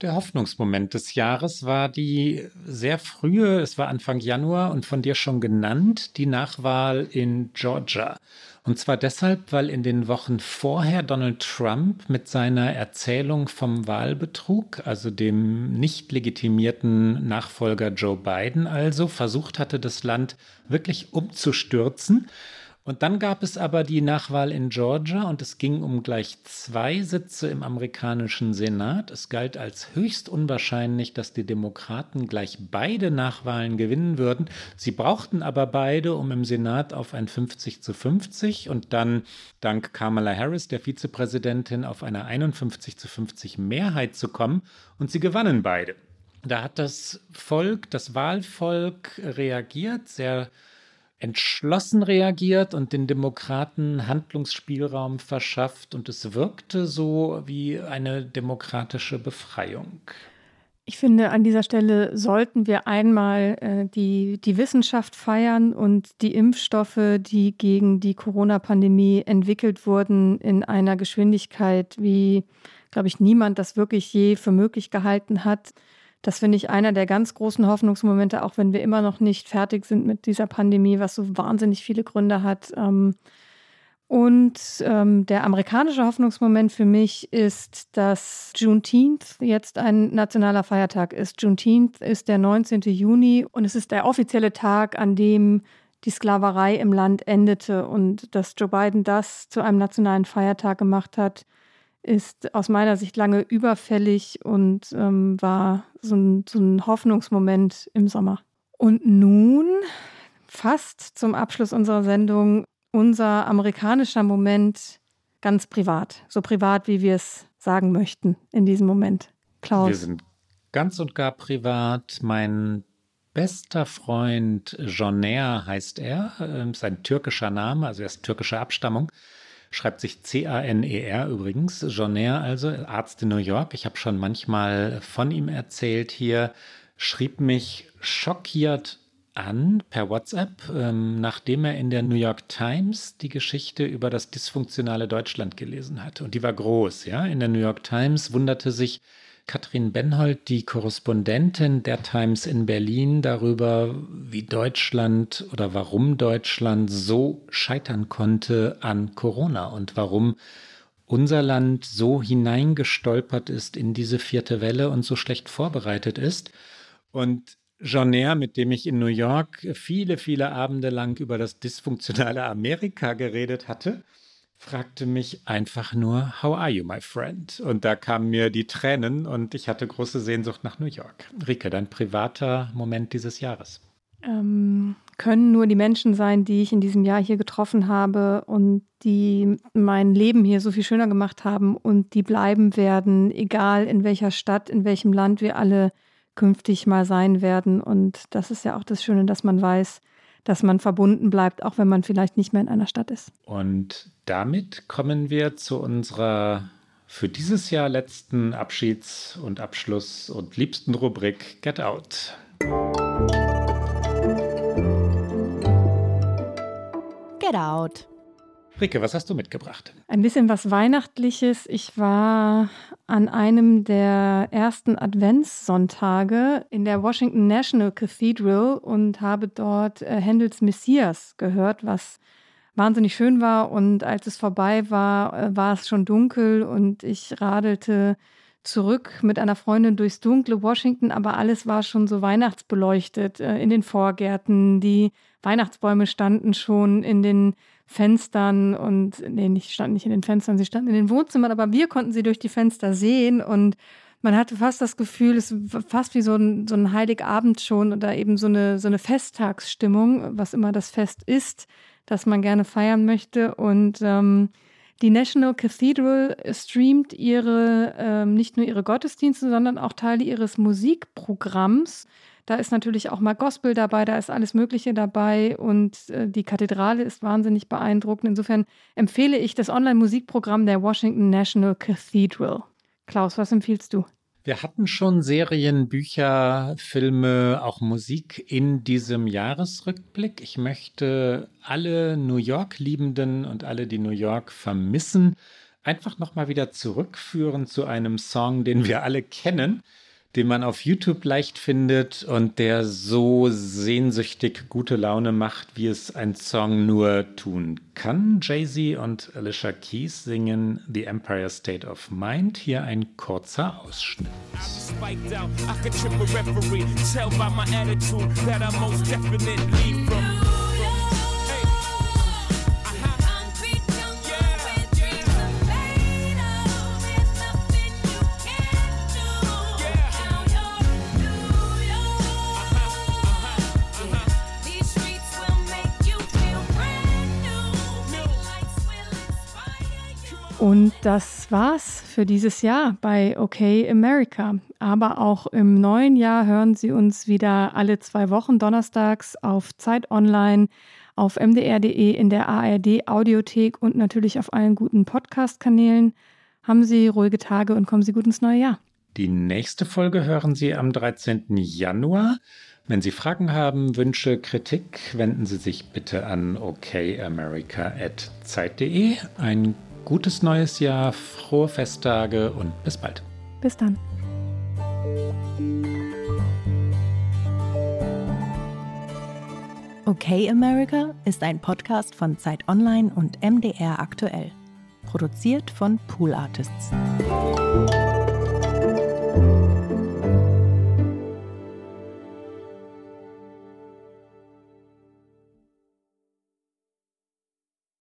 Der Hoffnungsmoment des Jahres war die sehr frühe, es war Anfang Januar und von dir schon genannt, die Nachwahl in Georgia. Und zwar deshalb, weil in den Wochen vorher Donald Trump mit seiner Erzählung vom Wahlbetrug, also dem nicht legitimierten Nachfolger Joe Biden also, versucht hatte, das Land wirklich umzustürzen. Und dann gab es aber die Nachwahl in Georgia und es ging um gleich zwei Sitze im amerikanischen Senat. Es galt als höchst unwahrscheinlich, dass die Demokraten gleich beide Nachwahlen gewinnen würden. Sie brauchten aber beide, um im Senat auf ein 50 zu 50 und dann dank Kamala Harris, der Vizepräsidentin, auf eine 51 zu 50 Mehrheit zu kommen. Und sie gewannen beide. Da hat das Volk, das Wahlvolk reagiert, sehr entschlossen reagiert und den Demokraten Handlungsspielraum verschafft und es wirkte so wie eine demokratische Befreiung. Ich finde, an dieser Stelle sollten wir einmal äh, die, die Wissenschaft feiern und die Impfstoffe, die gegen die Corona-Pandemie entwickelt wurden, in einer Geschwindigkeit, wie, glaube ich, niemand das wirklich je für möglich gehalten hat. Das finde ich einer der ganz großen Hoffnungsmomente, auch wenn wir immer noch nicht fertig sind mit dieser Pandemie, was so wahnsinnig viele Gründe hat. Ähm, und ähm, der amerikanische Hoffnungsmoment für mich ist, dass Juneteenth jetzt ein nationaler Feiertag ist. Juneteenth ist der 19. Juni und es ist der offizielle Tag, an dem die Sklaverei im Land endete. Und dass Joe Biden das zu einem nationalen Feiertag gemacht hat, ist aus meiner Sicht lange überfällig und ähm, war so ein, so ein Hoffnungsmoment im Sommer. Und nun, fast zum Abschluss unserer Sendung, unser amerikanischer Moment ganz privat. So privat, wie wir es sagen möchten in diesem Moment. Klaus. Wir sind ganz und gar privat. Mein bester Freund Joner heißt er, ist ein türkischer Name, also er ist türkischer Abstammung schreibt sich C-A-N-E-R übrigens, Jonaire also, Arzt in New York. Ich habe schon manchmal von ihm erzählt hier, schrieb mich schockiert an per WhatsApp, ähm, nachdem er in der New York Times die Geschichte über das dysfunktionale Deutschland gelesen hatte. Und die war groß, ja. In der New York Times wunderte sich Katrin Benhold, die Korrespondentin der Times in Berlin, darüber, wie Deutschland oder warum Deutschland so scheitern konnte an Corona und warum unser Land so hineingestolpert ist in diese vierte Welle und so schlecht vorbereitet ist. Und Jonaire, mit dem ich in New York viele, viele Abende lang über das dysfunktionale Amerika geredet hatte, fragte mich einfach nur, How are you, my friend? Und da kamen mir die Tränen und ich hatte große Sehnsucht nach New York. Rike, dein privater Moment dieses Jahres? Ähm, können nur die Menschen sein, die ich in diesem Jahr hier getroffen habe und die mein Leben hier so viel schöner gemacht haben und die bleiben werden, egal in welcher Stadt, in welchem Land wir alle künftig mal sein werden. Und das ist ja auch das Schöne, dass man weiß, dass man verbunden bleibt, auch wenn man vielleicht nicht mehr in einer Stadt ist. Und damit kommen wir zu unserer für dieses Jahr letzten Abschieds- und Abschluss- und liebsten Rubrik Get Out. Get Out. Rike, was hast du mitgebracht? Ein bisschen was Weihnachtliches. Ich war an einem der ersten Adventssonntage in der Washington National Cathedral und habe dort äh, Händels Messias gehört, was wahnsinnig schön war. Und als es vorbei war, äh, war es schon dunkel und ich radelte zurück mit einer Freundin durchs dunkle Washington, aber alles war schon so weihnachtsbeleuchtet äh, in den Vorgärten. Die Weihnachtsbäume standen schon in den Fenstern und, nee, nicht, standen nicht in den Fenstern, sie standen in den Wohnzimmern, aber wir konnten sie durch die Fenster sehen und man hatte fast das Gefühl, es war fast wie so ein, so ein Heiligabend schon oder eben so eine, so eine Festtagsstimmung, was immer das Fest ist, das man gerne feiern möchte. Und ähm, die National Cathedral streamt ihre, ähm, nicht nur ihre Gottesdienste, sondern auch Teile ihres Musikprogramms. Da ist natürlich auch mal Gospel dabei, da ist alles Mögliche dabei und äh, die Kathedrale ist wahnsinnig beeindruckend. Insofern empfehle ich das Online-Musikprogramm der Washington National Cathedral. Klaus, was empfiehlst du? Wir hatten schon Serien, Bücher, Filme, auch Musik in diesem Jahresrückblick. Ich möchte alle New York-Liebenden und alle, die New York vermissen, einfach nochmal wieder zurückführen zu einem Song, den wir alle kennen den man auf YouTube leicht findet und der so sehnsüchtig gute Laune macht, wie es ein Song nur tun kann. Jay-Z und Alicia Keys singen The Empire State of Mind. Hier ein kurzer Ausschnitt. Und das war's für dieses Jahr bei OK America. Aber auch im neuen Jahr hören Sie uns wieder alle zwei Wochen donnerstags auf Zeit Online, auf mdr.de, in der ARD Audiothek und natürlich auf allen guten Podcast-Kanälen. Haben Sie ruhige Tage und kommen Sie gut ins neue Jahr. Die nächste Folge hören Sie am 13. Januar. Wenn Sie Fragen haben, Wünsche, Kritik, wenden Sie sich bitte an okamerica.zeit.de. Ein gutes neues Jahr, frohe Festtage und bis bald. Bis dann. Okay America ist ein Podcast von Zeit Online und MDR aktuell. Produziert von Pool Artists.